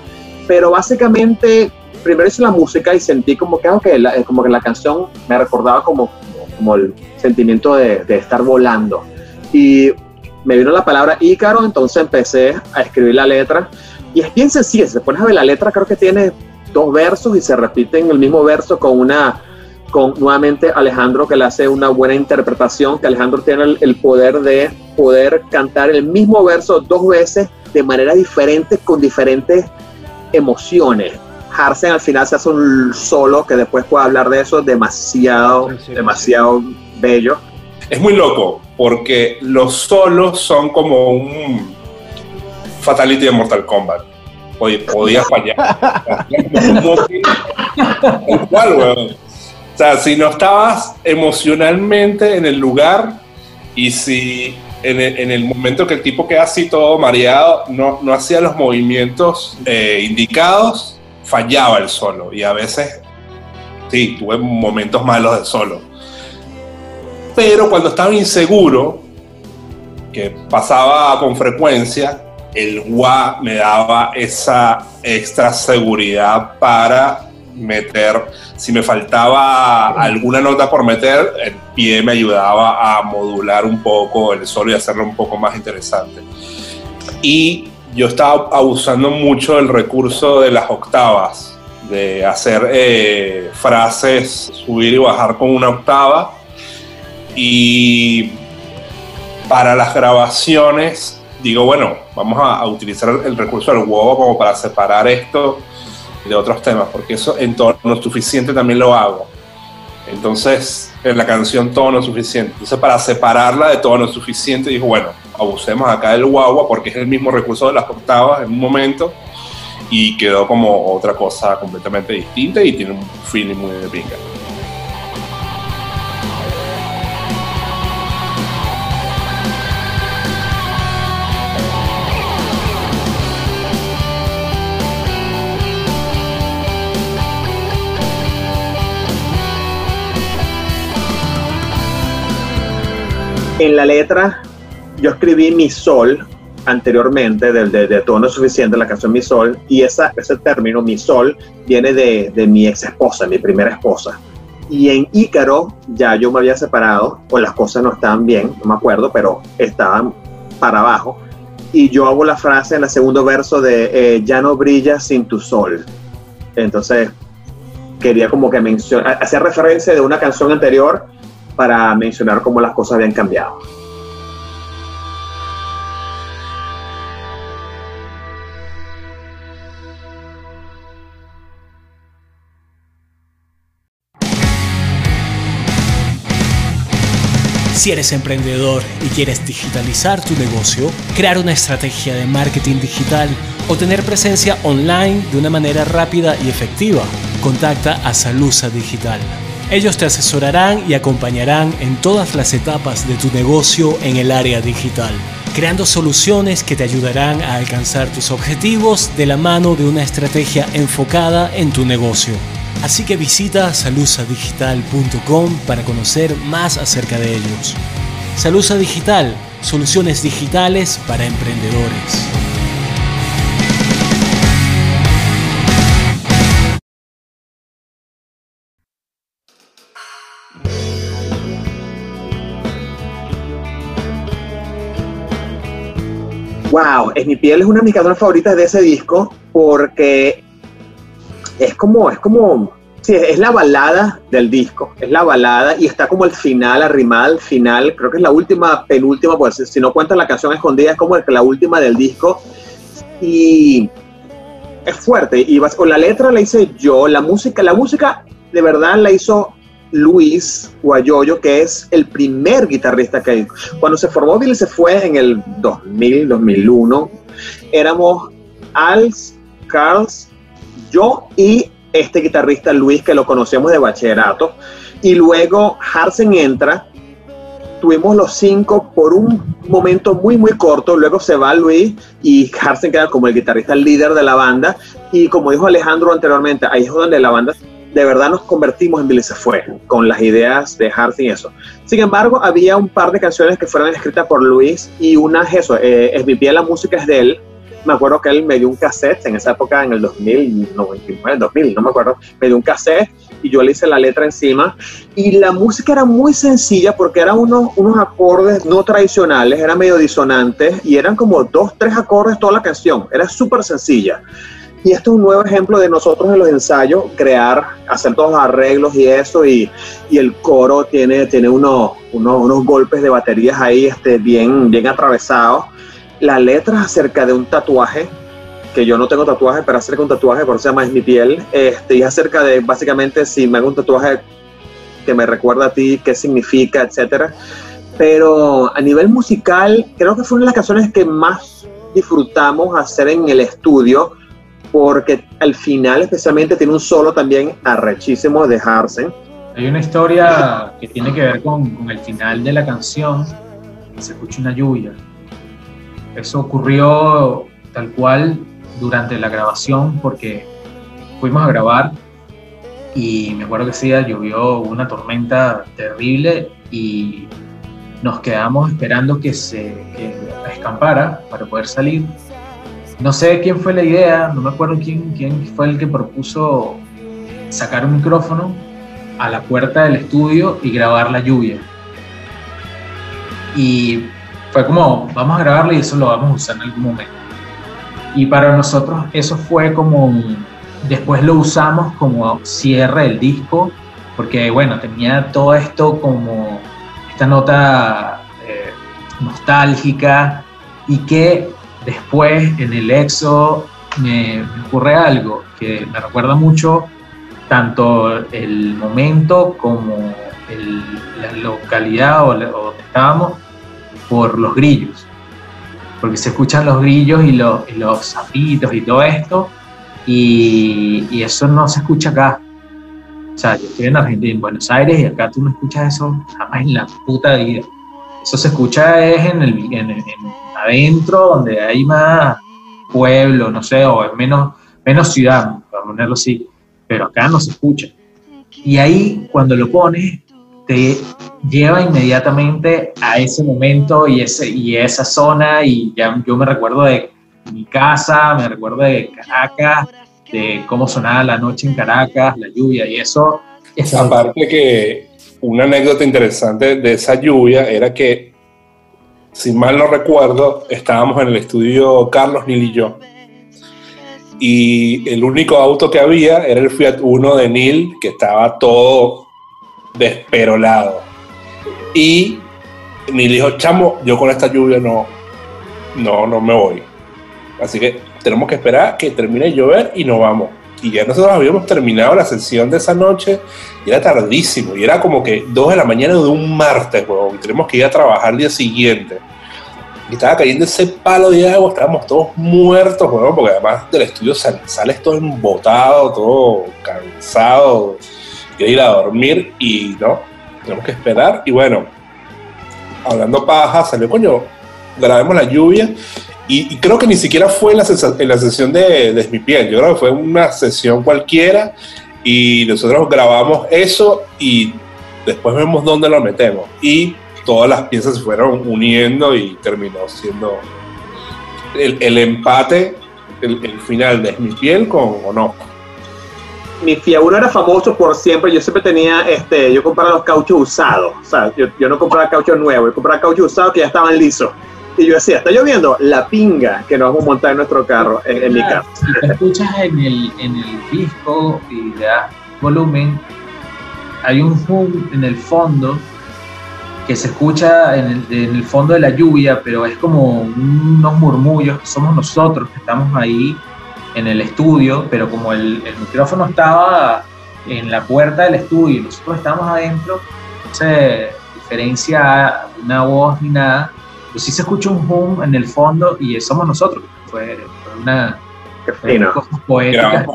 pero básicamente primero hice la música y sentí como que, okay, la, como que la canción me recordaba como, como el sentimiento de, de, estar volando. Y me vino la palabra Ícaro, entonces empecé a escribir la letra. Y es bien sencilla, si te pones a ver la letra, creo que tiene dos versos y se repiten el mismo verso con una, con nuevamente Alejandro que le hace una buena interpretación, que Alejandro tiene el, el poder de poder cantar el mismo verso dos veces de manera diferente, con diferentes emociones. Harsen al final se hace un solo, que después puedo hablar de eso, demasiado, demasiado bello.
Es muy loco, porque los solos son como un Fatality de Mortal Kombat. Oye, podía fallar. [LAUGHS] O sea, si no estabas emocionalmente en el lugar y si en el, momento que el tipo queda así todo mareado, no, no hacía los movimientos eh, indicados, fallaba el solo y a veces, sí, tuve momentos malos de solo. Pero cuando estaba inseguro, que pasaba con frecuencia, el gua me daba esa extra seguridad para meter, si me faltaba alguna nota por meter, el pie me ayudaba a modular un poco el solo y hacerlo un poco más interesante. Y yo estaba abusando mucho del recurso de las octavas, de hacer eh, frases, subir y bajar con una octava. Y para las grabaciones, digo, bueno, vamos a, utilizar el, recurso del huevo como para separar esto de otros temas, porque eso en tono suficiente también lo hago. Entonces, en la canción tono suficiente. Entonces, para separarla de tono suficiente, digo, bueno, abusemos acá del guagua porque es el mismo recurso de las octavas en un momento y quedó como otra cosa completamente distinta y tiene un feeling muy de pinga.
En la letra yo escribí mi sol anteriormente, de, de Todo no es suficiente, la canción Mi Sol, y esa, ese término, Mi Sol, viene de, de mi ex esposa, mi primera esposa. Y en Ícaro ya yo me había separado, o las cosas no estaban bien, no me acuerdo, pero estaban para abajo. Y yo hago la frase en el segundo verso de eh, Ya no brilla sin tu sol. Entonces, quería como que mencionar, hacer referencia de una canción anterior para mencionar cómo las cosas habían cambiado.
Si eres emprendedor y quieres digitalizar tu negocio, crear una estrategia de marketing digital o tener presencia online de una manera rápida y efectiva, contacta a Salusa Digital. Ellos te asesorarán y acompañarán en todas las etapas de tu negocio en el área digital, creando soluciones que te ayudarán a alcanzar tus objetivos de la mano de una estrategia enfocada en tu negocio. Así que visita salusadigital.com para conocer más acerca de ellos. Salusa Digital, soluciones digitales para emprendedores.
Wow, es mi piel es una de mis canciones favoritas de ese disco porque es como, es como, sí, es la balada del disco, es la balada y está como el final, arrimada al final, creo que es la última, penúltima, pues si no cuentas la canción escondida, es como la última del disco y es fuerte y vas, con la letra la hice yo, la música, la música de verdad la hizo Luis Guayoyo, que es el primer guitarrista que. Cuando se formó Billy se fue en el 2000, 2001, éramos Als, Carls, yo y este guitarrista Luis, que lo conocemos de bachillerato. Y luego Harsen entra. Tuvimos los cinco por un momento muy, muy corto. Luego se va Luis y Harsen queda como el guitarrista líder de la banda. Y como dijo Alejandro anteriormente, ahí es donde la banda de verdad nos convertimos en Billy se fue con las ideas de Harsen y eso. Sin embargo, había un par de canciones que fueron escritas por Luis y una es eso, eh, es mi la música es de él me acuerdo que él me dio un cassette en esa época, en el 2099, 2000, no me acuerdo, me dio un cassette y yo le hice la letra encima. Y la música era muy sencilla porque eran unos, unos acordes no tradicionales, eran medio disonantes y eran como dos, tres acordes toda la canción. Era súper sencilla. Y esto es un nuevo ejemplo de nosotros en los ensayos, crear, hacer todos los arreglos y eso, y, y el coro tiene, tiene unos, unos, unos, golpes de baterías ahí este, bien, bien atravesados la letra acerca de un tatuaje, que yo no tengo tatuaje, pero acerca de un tatuaje, por eso se llama Es mi piel, este, y acerca de básicamente si me hago un tatuaje que me recuerda a ti, qué significa, etcétera. Pero a nivel musical, creo que fue una de las canciones que más disfrutamos hacer en el estudio, porque al final especialmente tiene un solo también arrechísimo de Harsen.
Hay una historia que tiene que ver con, con el final de la canción, se escucha una lluvia, eso ocurrió tal cual durante la grabación porque fuimos a grabar y me acuerdo que ese día llovió una tormenta terrible y nos quedamos esperando que se escampara para poder salir. No sé quién fue la idea, no me acuerdo quién, quién fue el que propuso sacar un micrófono a la puerta del estudio y grabar la lluvia. Y fue como, vamos a grabarlo y eso lo vamos a usar en algún momento. Y para nosotros eso fue como, después lo usamos como cierre del disco, porque bueno, tenía todo esto como esta nota eh, nostálgica y que después en el EXO me, ocurre algo que me recuerda mucho tanto el momento como la localidad o, donde estábamos por los grillos, porque se escuchan los grillos y, los, y los zapitos y todo esto, y, y, eso no se escucha acá. O sea, yo estoy en Argentina, en Buenos Aires, y acá tú no escuchas eso jamás en la puta vida. Eso se escucha es en el, en, en adentro, donde hay más pueblo, no sé, o es menos, menos ciudad, para ponerlo así, pero acá no se escucha. Y ahí, cuando lo pones, te lleva inmediatamente a ese momento y, ese, y esa zona y ya yo me recuerdo de mi casa, me recuerdo de Caracas, de cómo sonaba la noche en Caracas, la lluvia y eso.
Aparte que una anécdota interesante de esa lluvia era que, si mal no recuerdo, estábamos en el estudio Carlos, Nil y yo. Y el único auto que había era el Fiat Uno de Nil, que estaba todo desperolado. Y Nil dijo, chamo, yo con esta lluvia no, no, no me voy. Así que tenemos que esperar que termine de llover y nos vamos. Y ya nosotros habíamos terminado la sesión de esa noche y era tardísimo. Y era como que dos de la mañana de un martes, weón. tenemos que ir a trabajar el día siguiente. Y estaba cayendo ese palo de agua, estábamos todos muertos, weón, porque además del estudio sales todo embotado, todo cansado, quiere ir a dormir y no, tenemos que esperar. Y bueno, hablando paja, salió coño, grabemos la lluvia y, creo que ni siquiera fue en la, en la sesión de, de Mi Piel, yo creo que fue una sesión cualquiera y nosotros grabamos eso y después vemos dónde lo metemos. Y todas las piezas se fueron uniendo y terminó siendo el, el empate, el, final de Mi Piel con o no.
Mi Fiauro era famoso por siempre, yo siempre tenía, este, yo compraba los cauchos usados, o sea, yo, yo no compraba cauchos nuevos, yo compraba cauchos usados que ya estaban lisos. Y yo decía, está lloviendo, la pinga que nos vamos a montar en nuestro carro, en, mi carro.
Si te escuchas en el, en el disco y le das volumen, hay un hum en el fondo que se escucha en el, en el, fondo de la lluvia, pero es como unos murmullos, somos nosotros que estamos ahí en el estudio, pero como el, el micrófono estaba en la puerta del estudio y nosotros estábamos adentro, no se diferencia una voz ni nada, pues sí se escucha un hum en el fondo y somos nosotros. Fue, fue una
cosas poéticas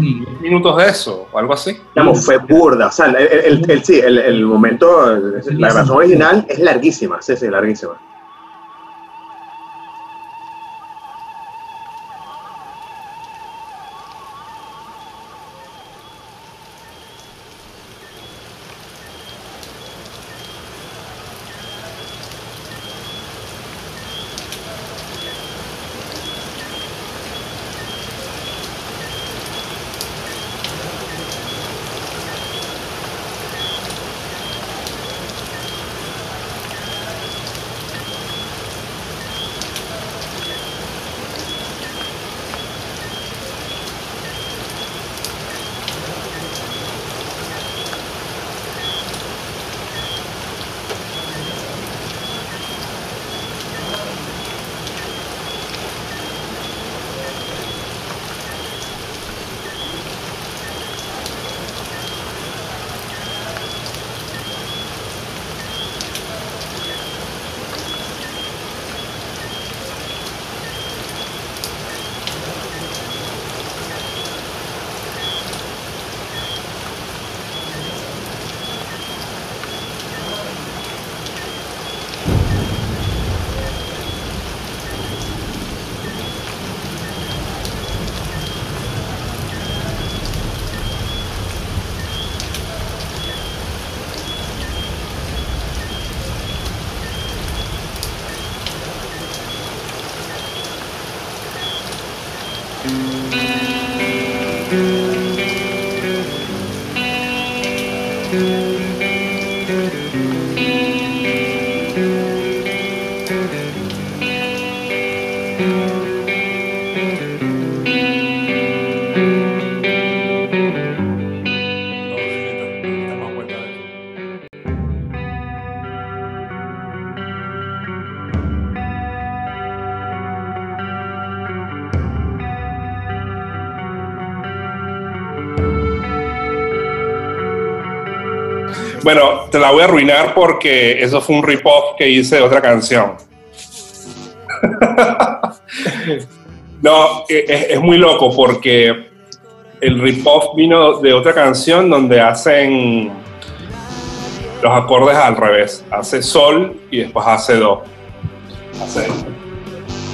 y... minutos de eso o algo así.
Digamos, fue burda. O sea, el, el, el sí, el, momento, la grabación original es larguísima. Sí, sí, larguísima.
Te la voy a arruinar porque eso fue un rip-off que hice de otra canción. [LAUGHS] no, e, es, muy loco porque el rip-off vino de otra canción donde hacen los acordes al revés. Hace sol y después hace do. Hace.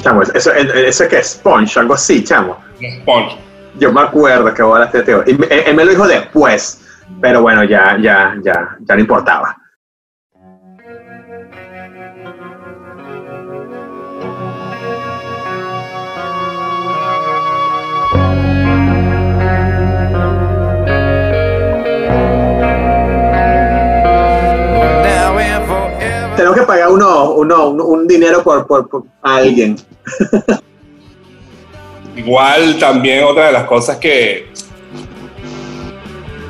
Chamo, eso, eso que es Sponge, algo así, chamo.
Sponge.
Yo me acuerdo que ahora este tío. Y él me lo dijo después pero bueno, ya, ya, ya, ya no importaba. Tenemos que pagar uno, uno, un dinero por, por, por alguien.
Igual también otra de las cosas que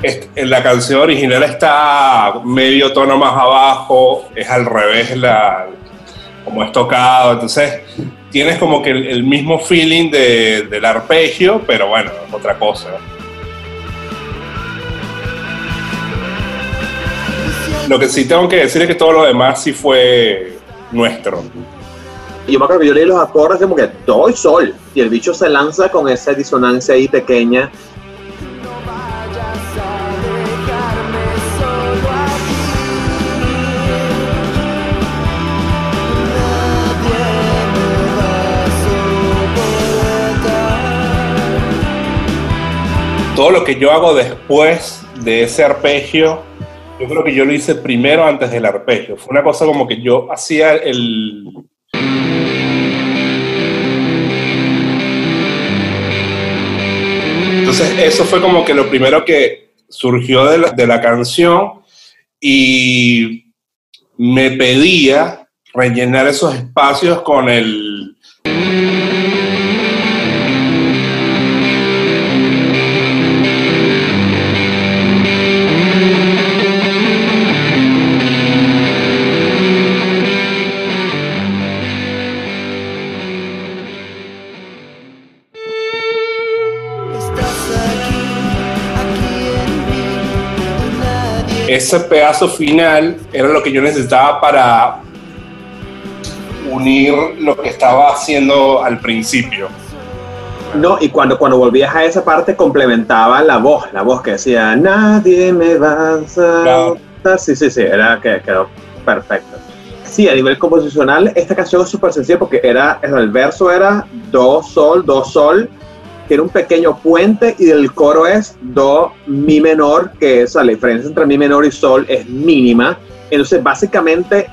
en la canción original está medio tono más abajo, es al revés la, como es tocado, entonces tienes como que el, el mismo feeling de, del arpegio, pero bueno, es otra cosa. Lo que sí tengo que decir es que todo lo demás sí fue nuestro.
Yo me acuerdo que yo leí los acordes como que do y sol. Y el bicho se lanza con esa disonancia ahí pequeña.
Todo lo que yo hago después de ese arpegio, yo creo que yo lo hice primero antes del arpegio. Fue una cosa como que yo hacía el, Entonces eso fue como que lo primero que surgió de la, de la canción y me pedía rellenar esos espacios con el... ese pedazo final era lo que yo necesitaba para unir lo que estaba haciendo al principio.
No, y cuando, cuando volvías a esa parte complementaba la voz, la voz que decía, nadie me va a saltar". Sí, sí, sí, era que quedó perfecto. Sí, a nivel composicional, esta canción es súper sencilla porque era, el verso era do, sol, do, sol, era un pequeño puente y el coro es do, mi menor, que es la diferencia entre mi menor y sol es mínima. Entonces, básicamente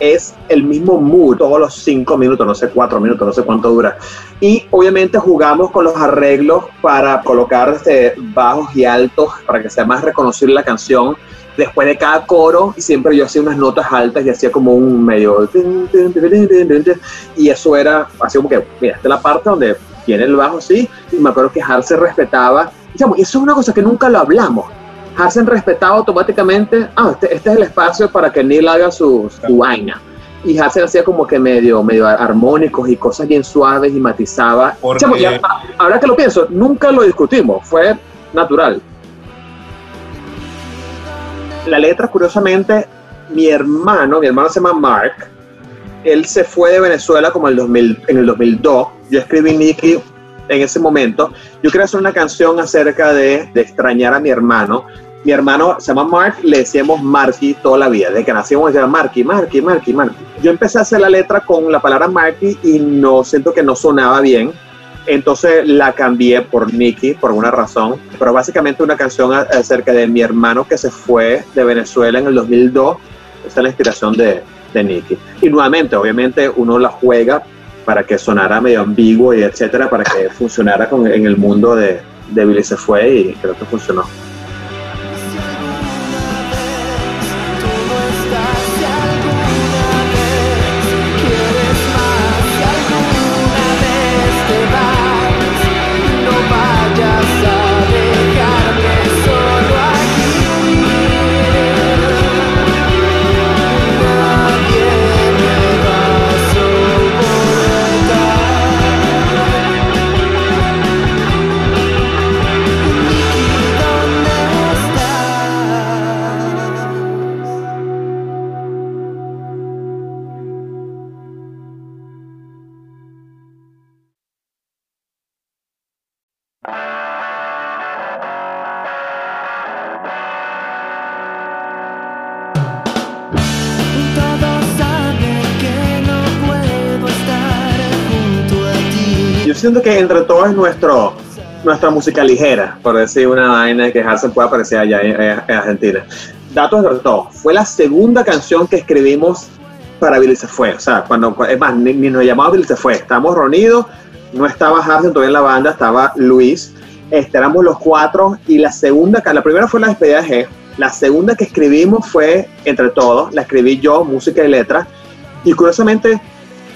es el mismo mood todos los cinco minutos, no sé, cuatro minutos, no sé cuánto dura. Y obviamente jugamos con los arreglos para colocar este, bajos y altos para que sea más reconocible la canción. Después de cada coro, siempre yo hacía unas notas altas y hacía como un medio. Y eso era así como que, mira, esta es la parte donde tiene el bajo así. Y me acuerdo que Hart se respetaba. Y digamos, eso es una cosa que nunca lo hablamos. Hansen respetaba automáticamente, ah, este, este es el espacio para que Neil haga su, su vaina. Y Hansen hacía como que medio, medio armónicos y cosas bien suaves y matizaba.
Porque-
Chamo, ya, ahora que lo pienso, nunca lo discutimos, fue natural. La letra, curiosamente, mi hermano, mi hermano se llama Mark, él se fue de Venezuela como el 2000 en el 2002. Yo escribí Nicky en ese momento. Yo quería hacer una canción acerca de, extrañar a mi hermano. Mi hermano se llama Mark, le decíamos Marky toda la vida. Desde que nacimos decíamos Marky, Marky, Marky, Marky. Yo empecé a hacer la letra con la palabra Marky y no siento que no sonaba bien. Entonces la cambié por Nicky por una razón. Pero básicamente una canción acerca de mi hermano que se fue de Venezuela en el 2002. Esa es la inspiración de, de Nicky. Y nuevamente, obviamente, uno la juega para que sonara medio ambiguo y etcétera, para que funcionara con, en el mundo de, de Billy se fue y creo que funcionó. Siento que entre todos es nuestro, nuestra música ligera, por decir una vaina que Hansen puede aparecer allá en, en- en Argentina. Datos de todo. Fue la segunda canción que escribimos para Billy se fue. O sea, cuando, es más, ni, ni nos llamaba Billy se fue. Estábamos reunidos, no estaba Hansen todavía en la banda, estaba Luis. Este, éramos los cuatro y la segunda, la primera fue la despedida de G, La segunda que escribimos fue Entre Todos, la escribí yo, música y letra. Y curiosamente,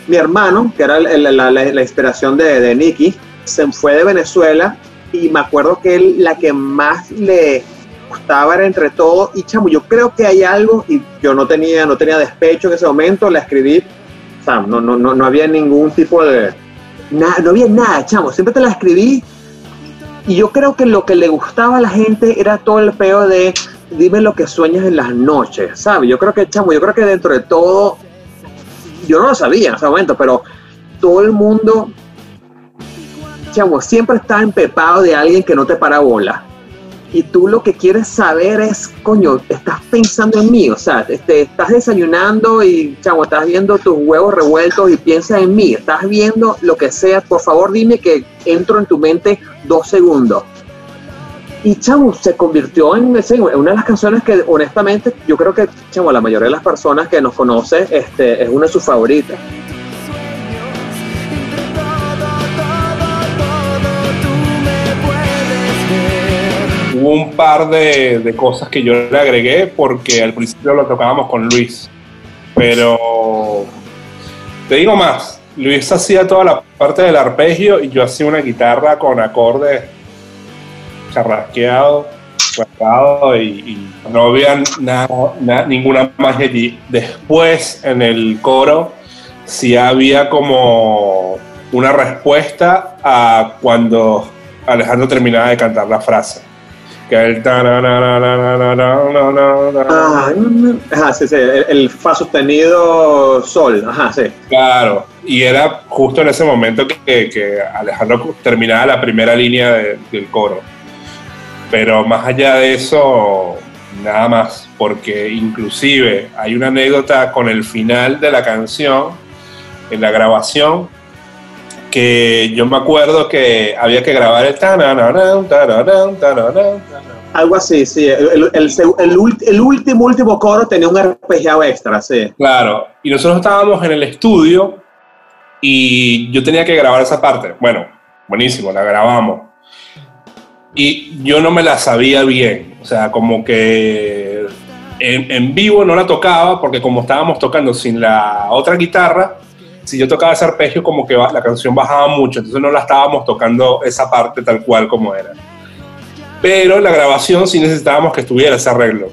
mi hermano, que era la, inspiración de, de Nicky, se fue de Venezuela y me acuerdo que la que más le gustaba era Entre Todos. Y chamo, yo creo que hay algo, y yo no tenía, no tenía despecho en ese momento, la escribí, no, no, no, no había ningún tipo de... Nada, no había nada, chamo, siempre te la escribí y yo creo que lo que le gustaba a la gente era todo el peo de dime lo que sueñas en las noches, ¿sabes? Yo creo que, chamo, yo creo que dentro de todo, yo no lo sabía en ese momento, pero todo el mundo, chamo, siempre está empepado de alguien que no te para bola. Y tú lo que quieres saber es, coño, estás pensando en mí, o sea, te, estás desayunando y, chamo, estás viendo tus huevos revueltos y piensas en mí, estás viendo lo que sea, por favor dime que entro en tu mente dos segundos. Y chamo, se convirtió en, una de las canciones que honestamente yo creo que chamo, la mayoría de las personas que nos conoce este, es una de sus favoritas.
Hubo un par de, de cosas que yo le agregué porque al principio lo tocábamos con Luis. Pero te digo más, Luis hacía toda la parte del arpegio y yo hacía una guitarra con acordes carrasqueado, y, y no había nada, ninguna magia allí. Después, en el coro, sí había como una respuesta a cuando Alejandro terminaba de cantar la frase. Que el
fa sostenido sol, ajá, sí.
Claro, y era justo en ese momento que, Alejandro terminaba la primera línea del coro. Pero más allá de eso, nada más, porque inclusive hay una anécdota con el final de la canción, en la grabación, que yo me acuerdo que había que grabar el tananana, tananana, tananana.
Algo así, sí. El, el, el el último, último coro tenía un arpegiado extra, sí.
Claro, y nosotros estábamos en el estudio y yo tenía que grabar esa parte. Bueno, buenísimo, la grabamos. Y yo no me la sabía bien, o sea, como que en, en vivo no la tocaba porque como estábamos tocando sin la otra guitarra, si yo tocaba ese arpegio como que la canción bajaba mucho, entonces no la estábamos tocando esa parte tal cual como era. Pero la grabación sí necesitábamos que estuviera ese arreglo.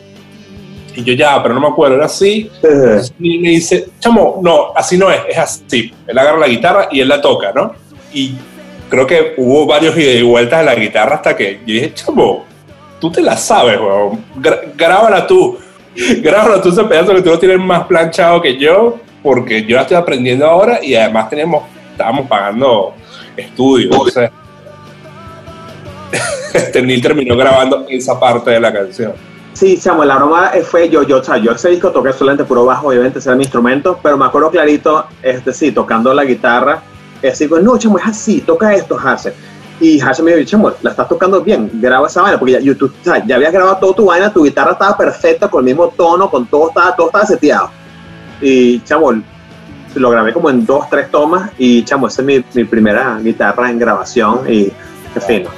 Y yo ya, pero no me acuerdo, era así. Entonces, y me dice, chamo, no, así no es, es así. Él agarra la guitarra y él la toca, ¿no? Y creo que hubo varios ida y vueltas de la guitarra hasta que yo dije, chamo, tú te la sabes, weón. Gra- grábala tú. [LAUGHS] Grábala tú ese pedazo que tú lo tienes más planchado que yo, porque yo la estoy aprendiendo ahora y además tenemos, estábamos pagando estudios. Entonces, [LAUGHS] este Neil terminó grabando esa parte de la canción.
Sí, chamo, la broma eh, fue yo, yo, o sea, yo ese disco toqué solamente puro bajo, obviamente ese era mi instrumento, pero me acuerdo clarito, este sí, tocando la guitarra, así, pues, no, chamo, es así, toca esto, Hasse. Y Hasse me dijo, chamo, la estás tocando bien, graba esa vaina, porque ya, yo- tú, o sea, ya habías grabado toda tu vaina, tu guitarra estaba perfecta, con el mismo tono, con todo estaba, todo estaba seteado. Y, chamo, lo grabé como en dos, tres tomas, y, chamo, esa es mi, mi primera guitarra en grabación, y qué fino.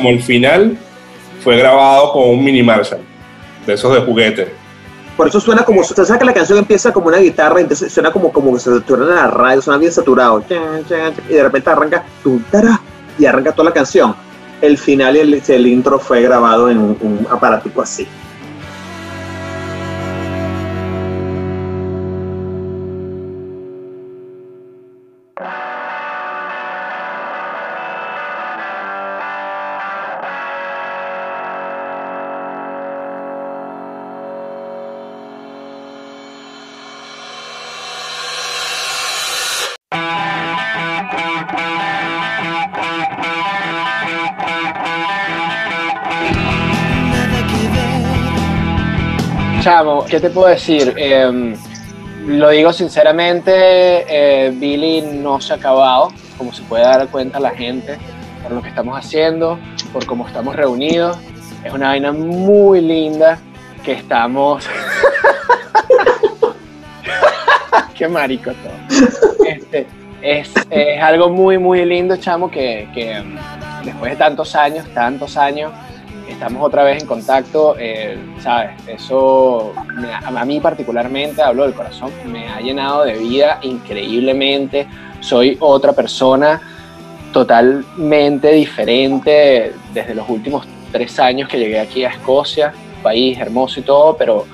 Como el final fue grabado con un mini Marshall, de esos de juguete.
Por eso suena como, se sabe que la canción empieza como una guitarra, entonces suena como, como que se satura en la radio, suena bien saturado, y de repente arranca, y arranca toda la canción. El final y el, el intro fue grabado en un, un aparatico así.
¿Qué te puedo decir? Eh, lo digo sinceramente, eh, Billy no se ha acabado, como se puede dar cuenta la gente, por lo que estamos haciendo, por cómo estamos reunidos. Es una vaina muy linda. que estamos... [LAUGHS] Qué marico todo. Este, es, es algo muy, muy lindo, chamo, que, que, mm, después de tantos años, tantos años, estamos otra vez en contacto, eh, ¿sabes? Eso me- a mí particularmente, hablo del corazón, me ha llenado de vida increíblemente. Soy otra persona totalmente diferente desde los últimos tres años que llegué aquí a Escocia, país hermoso y todo, pero,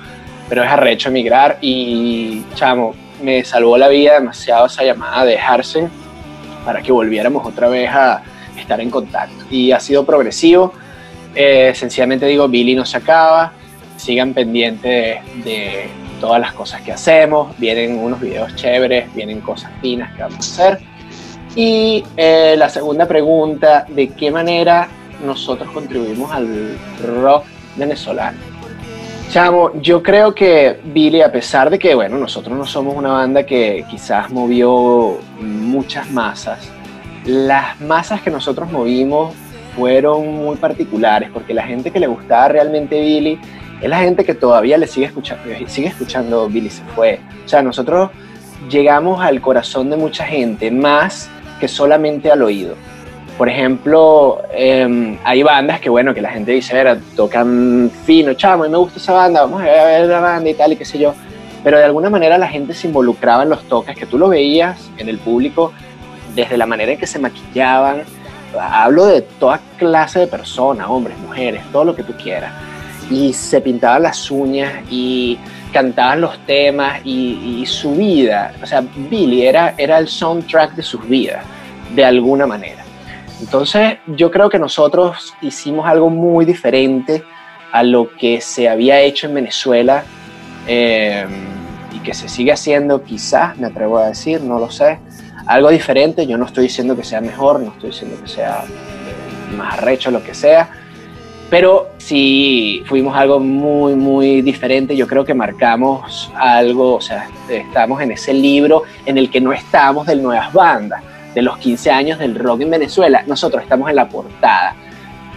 pero es arrecho emigrar y, chamo, me salvó la vida demasiado esa llamada de Harsen para que volviéramos otra vez a estar en contacto. Y ha sido progresivo. Eh, sencillamente digo, Billy no se acaba, sigan pendientes de, todas las cosas que hacemos, vienen unos videos chéveres, vienen cosas finas que vamos a hacer. Y eh, la segunda pregunta, ¿de qué manera nosotros contribuimos al rock venezolano? Chamo, yo creo que Billy, a pesar de que, bueno, nosotros no somos una banda que quizás movió muchas masas, las masas que nosotros movimos fueron muy particulares, porque la gente que le gustaba realmente Billy es la gente que todavía le sigue escuchando, sigue escuchando Billy se fue. O sea, nosotros llegamos al corazón de mucha gente, más que solamente al oído. Por ejemplo, eh, hay bandas que, bueno, que la gente dice, "Vera, tocan fino, chamo, y me gusta esa banda, vamos a ver la banda y tal, y qué sé yo. Pero de alguna manera la gente se involucraba en los toques, que tú lo veías en el público, desde la manera en que se maquillaban. Hablo de toda clase de personas, hombres, mujeres, todo lo que tú quieras. Y se pintaban las uñas y cantaban los temas y, y su vida, o sea, Billy era, era el soundtrack de sus vidas, de alguna manera. Entonces, yo creo que nosotros hicimos algo muy diferente a lo que se había hecho en Venezuela eh, y que se sigue haciendo, quizás, me atrevo a decir, no lo sé. Algo diferente, yo no estoy diciendo que sea mejor, no estoy diciendo que sea más arrecho, lo que sea, pero sí fuimos algo muy, muy diferente. Yo creo que marcamos algo, o sea, estamos en ese libro en el que no estamos de nuevas bandas, de los 15 años del rock en Venezuela. Nosotros estamos en la portada,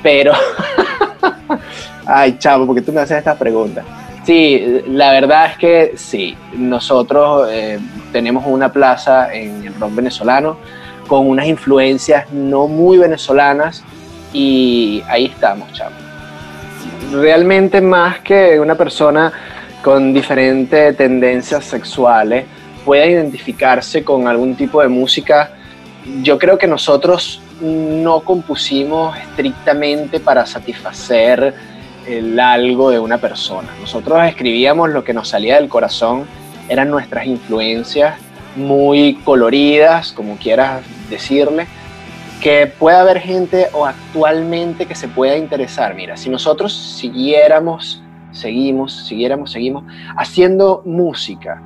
pero. [LAUGHS] Ay, chavo, porque tú me haces esta pregunta. Sí, la verdad es que sí, nosotros eh, tenemos una plaza en el rock venezolano con unas influencias no muy venezolanas y ahí estamos, chavo. Realmente más que una persona con diferentes tendencias sexuales pueda identificarse con algún tipo de música, yo creo que nosotros no compusimos estrictamente para satisfacer el algo de una persona. Nosotros escribíamos lo que nos salía del corazón, eran nuestras influencias muy coloridas, como quieras decirle, que pueda haber gente o actualmente que se pueda interesar. Mira, si nosotros siguiéramos, seguimos, siguiéramos, seguimos haciendo música,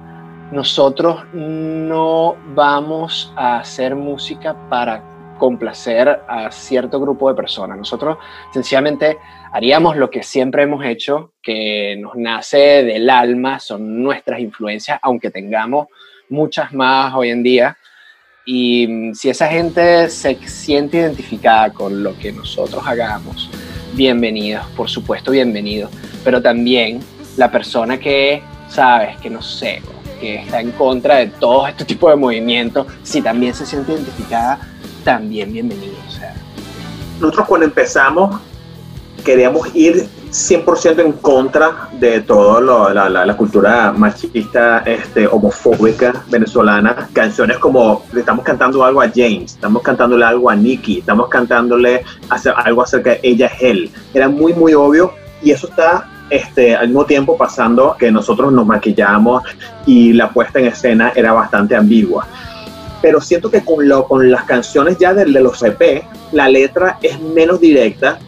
nosotros no vamos a hacer música para complacer a cierto grupo de personas. Nosotros sencillamente haríamos lo que siempre hemos hecho, que nos nace del alma, son nuestras influencias, aunque tengamos muchas más hoy en día. Y mm, si esa gente se siente identificada con lo que nosotros hagamos, bienvenidos, por supuesto bienvenidos. Pero también la persona que, sabes, que no sé, que está en contra de todo este tipo de movimientos, si también se siente identificada, también bienvenido. O sea,
Nosotros cuando empezamos queríamos ir 100% en contra de toda la, la, la cultura machista, este, homofóbica venezolana. Canciones como estamos cantando algo a James, estamos cantándole algo a Nicky, estamos cantándole algo acerca de ella él. Era muy, muy obvio y eso está este, al mismo tiempo pasando que nosotros nos maquillamos y la puesta en escena era bastante ambigua. Pero siento que con, lo, con las canciones ya de, de los EP, la letra es menos directa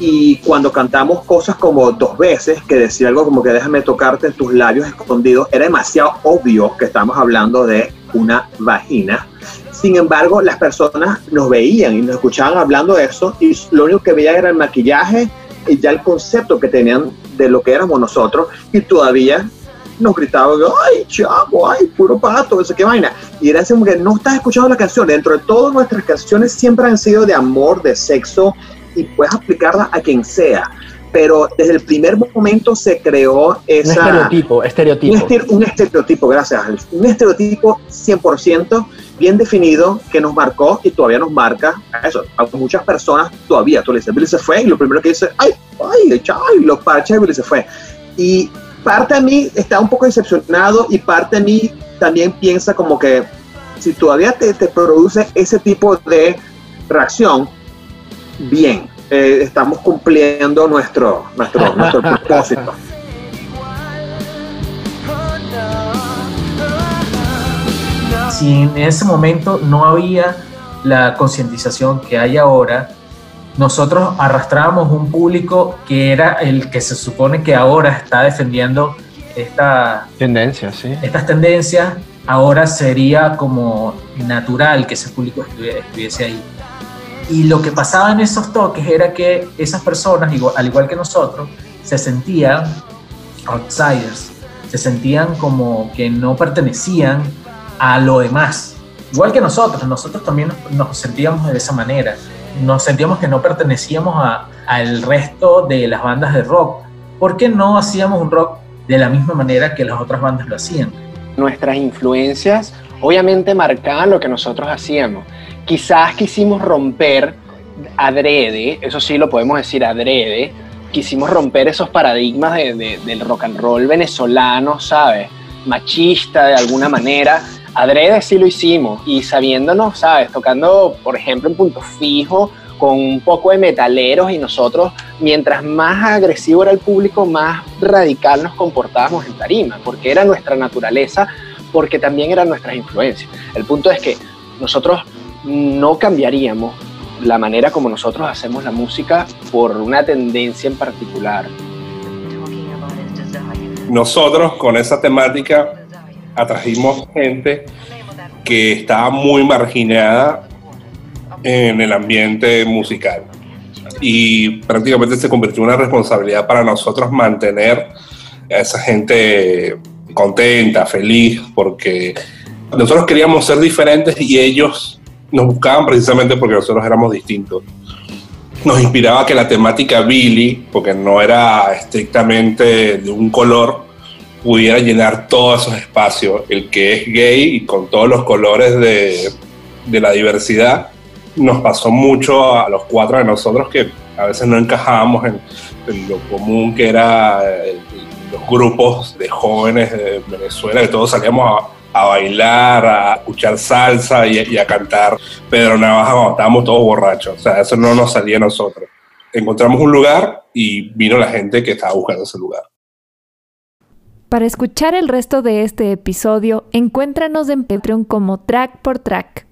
y cuando cantamos cosas como dos veces, que decía algo como que déjame tocarte tus labios escondidos, era demasiado obvio que estamos hablando de una vagina. Sin embargo, las personas nos veían y nos escuchaban hablando de eso y lo único que veían era el maquillaje y ya el concepto que tenían de lo que éramos nosotros y todavía nos gritaban, ay, chavo, ay, puro pato, eso qué vaina. Y era como que no estás escuchando la canción. Dentro de todas nuestras canciones siempre han sido de amor, de sexo, y puedes aplicarla a quien sea. pero desde el primer momento se creó
Un
esa...
estereotipo,
Un,
estereotipo.
ester- un estereotipo, gracias. Un estereotipo 100% bien definido que nos marcó y todavía nos marca eso. A muchas personas todavía, tú le dices, Billy se fue y lo primero que dice, ay, ay, ay, los parches Billy se fue. Y parte de mí está un poco decepcionado y parte de mí también piensa como que si todavía te, te produce ese tipo de reacción, bien, eh, estamos cumpliendo nuestro, nuestro, [LAUGHS] nuestro propósito.
si en ese momento no había la concientización que hay ahora, nosotros arrastrábamos un público que era el que se supone que ahora está defendiendo esta,
Tendencia, sí.
estas tendencias, ahora sería como natural que ese público estuvi- estuviese ahí. Y lo que pasaba en esos toques era que esas personas, al igual que nosotros, se sentían outsiders, se sentían como que no pertenecían a lo demás. Igual que nosotros, nosotros también nos, sentíamos de esa manera. Nos sentíamos que no pertenecíamos al resto de las bandas de rock. ¿Por qué no hacíamos un rock de la misma manera que las otras bandas lo hacían?
Nuestras influencias obviamente marcaban lo que nosotros hacíamos. Quizás quisimos romper adrede, eso sí lo podemos decir adrede, quisimos romper esos paradigmas de- de- del rock and roll venezolano, ¿sabes? Machista de alguna manera. Adrede sí lo hicimos y sabiéndonos, ¿sabes? Tocando, por ejemplo, en punto fijo, con un poco de metaleros y nosotros, mientras más agresivo era el público, más radical nos comportábamos en tarima, porque era nuestra naturaleza, porque también eran nuestras influencias. El punto es que nosotros no cambiaríamos la manera como nosotros hacemos la música por una tendencia en particular.
Nosotros con esa temática atrajimos gente que estaba muy marginada en el ambiente musical. Y prácticamente se convirtió en una responsabilidad para nosotros mantener a esa gente contenta, feliz, porque nosotros queríamos ser diferentes y ellos nos buscaban precisamente porque nosotros éramos distintos. Nos inspiraba que la temática Billy, porque no era estrictamente de un color, pudiera llenar todos esos espacios. El que es gay y con todos los colores de, de la diversidad, nos pasó mucho a los cuatro de nosotros que a veces no encajábamos en, en lo común que era eh, los grupos de jóvenes de Venezuela, que todos salíamos a, a bailar, a escuchar salsa y, y a cantar Pedro Navaja cuando estábamos todos borrachos. O sea, eso no nos salía a nosotros. Encontramos un lugar y vino la gente que estaba buscando ese lugar.
Para escuchar el resto de este episodio, encuéntranos en Patreon como Track por Track.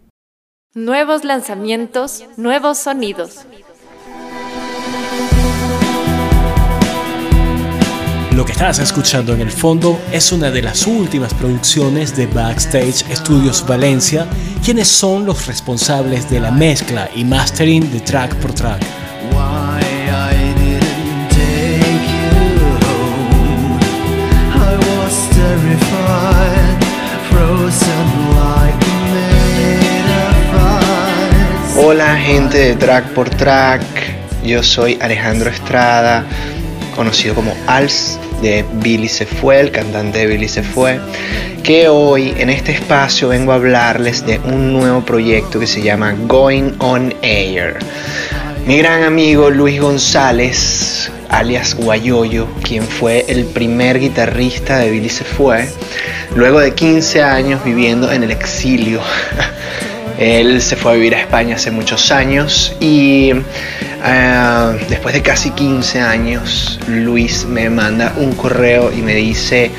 Nuevos lanzamientos, nuevos sonidos.
Lo que estás escuchando en el fondo es una de las últimas producciones de Backstage Studios Valencia, quienes son los responsables de la mezcla y mastering de track por track.
Hola gente de Track por Track, yo soy Alejandro Estrada, conocido como Als de Billy se fue, el cantante de Billy se fue, que hoy en este espacio vengo a hablarles de un nuevo proyecto que se llama Going On Air. Mi gran amigo Luis González, alias Guayoyo, quien fue el primer guitarrista de Billy se fue, luego de 15 años viviendo en el exilio. [LAUGHS] Él se fue a vivir a España hace muchos años y eh, después de casi 15 años Luis me manda un correo y me dice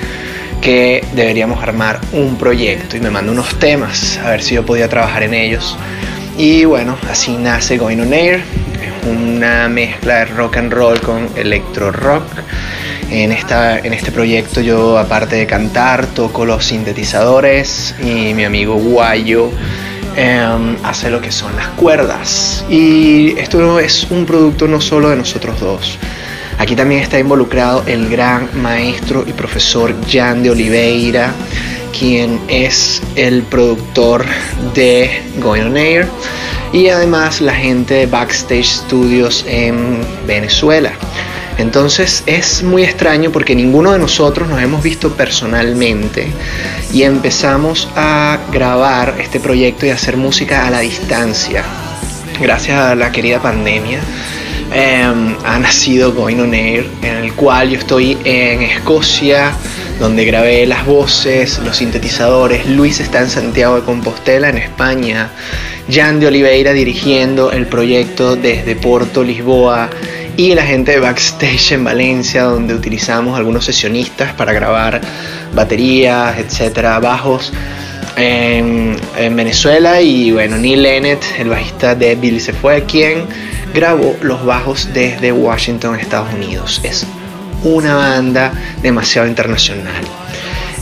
que deberíamos armar un proyecto y me manda unos temas a ver si yo podía trabajar en ellos. Y bueno, así nace Going On Air, una mezcla de rock and roll con electro rock. En, esta, en este proyecto yo aparte de cantar toco los sintetizadores y mi amigo Guayo em, hace lo que son las cuerdas. Y esto es un producto no solo de nosotros dos. Aquí también está involucrado el gran maestro y profesor Jan de Oliveira, quien es el productor de Going On Air y además la gente de Backstage Studios en Venezuela. Entonces es muy extraño porque ninguno de nosotros nos hemos visto personalmente y empezamos a grabar este proyecto y hacer música a la distancia. Gracias a la querida pandemia em, ha nacido Going On Air, en el cual yo estoy en Escocia, donde grabé las voces, los sintetizadores. Luis está en Santiago de Compostela, en España. Jan de Oliveira dirigiendo el proyecto desde Porto, Lisboa. Y la gente de Backstage en Valencia, donde utilizamos algunos sesionistas para grabar baterías, etcétera, bajos. En, en Venezuela y bueno, Neil Lennett, el bajista de Billy se fue, quien grabó los bajos desde Washington, Estados Unidos. Es una banda demasiado internacional.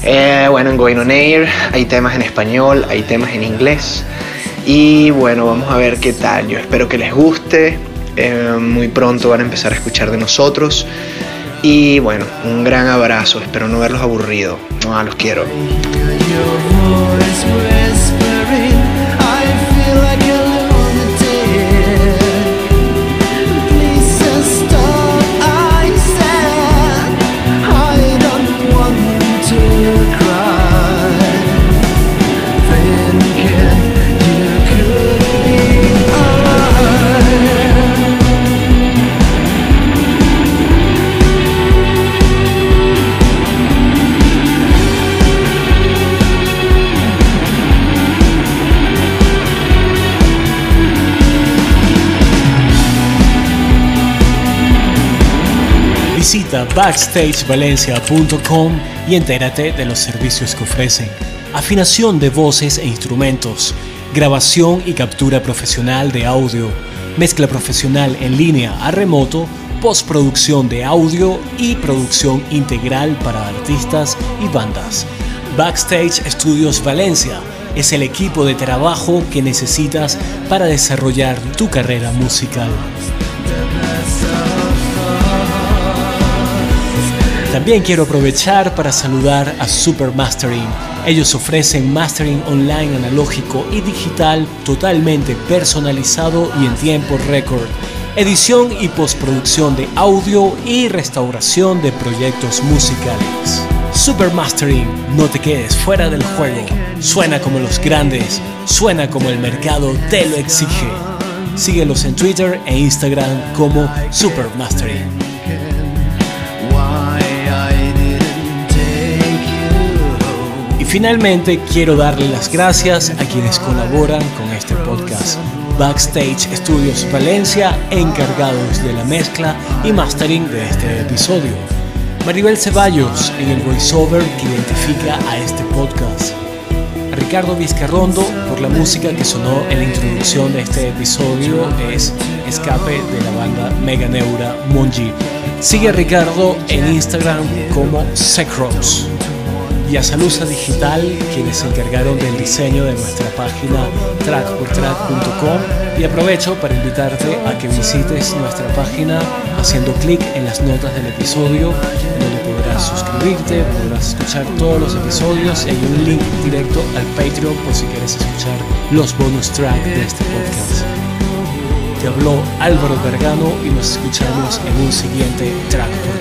Eh, bueno, en Going On Air hay temas en español, hay temas en inglés. Y bueno, vamos a ver qué tal. Yo espero que les guste. Eh, muy pronto van a empezar a escuchar de nosotros. Y bueno, un gran abrazo. Espero no verlos aburridos. No, los quiero.
Backstagevalencia.com y entérate de los servicios que ofrecen. Afinación de voces e instrumentos, grabación y captura profesional de audio, mezcla profesional en línea a remoto, postproducción de audio y producción integral para artistas y bandas. Backstage Studios Valencia es el equipo de trabajo que necesitas para desarrollar tu carrera musical. También quiero aprovechar para saludar a Super Mastering. Ellos ofrecen mastering online analógico y digital totalmente personalizado y en tiempo récord. Edición y postproducción de audio y restauración de proyectos musicales. Super Mastering, no te quedes fuera del juego. Suena como los grandes, suena como el mercado te lo exige. Síguelos en Twitter e Instagram como Super Mastering. Finalmente quiero darle las gracias a quienes colaboran con este podcast. Backstage Studios Valencia, encargados de la mezcla y mastering de este episodio. Maribel Ceballos en el voiceover que identifica a este podcast. Ricardo Vizcarrondo por la música que sonó en la introducción de este episodio es Escape de la banda Mega Neura Monji. Sigue a Ricardo en Instagram como Secros y a Salusa Digital, quienes se encargaron del diseño de nuestra página trackportrack.com. Y aprovecho para invitarte a que visites nuestra página haciendo clic en las notas del episodio, donde podrás suscribirte, podrás escuchar todos los episodios y hay un link directo al Patreon por si quieres escuchar los bonus tracks de este podcast. Te habló Álvaro Vergano y nos escuchamos en un siguiente Track Track.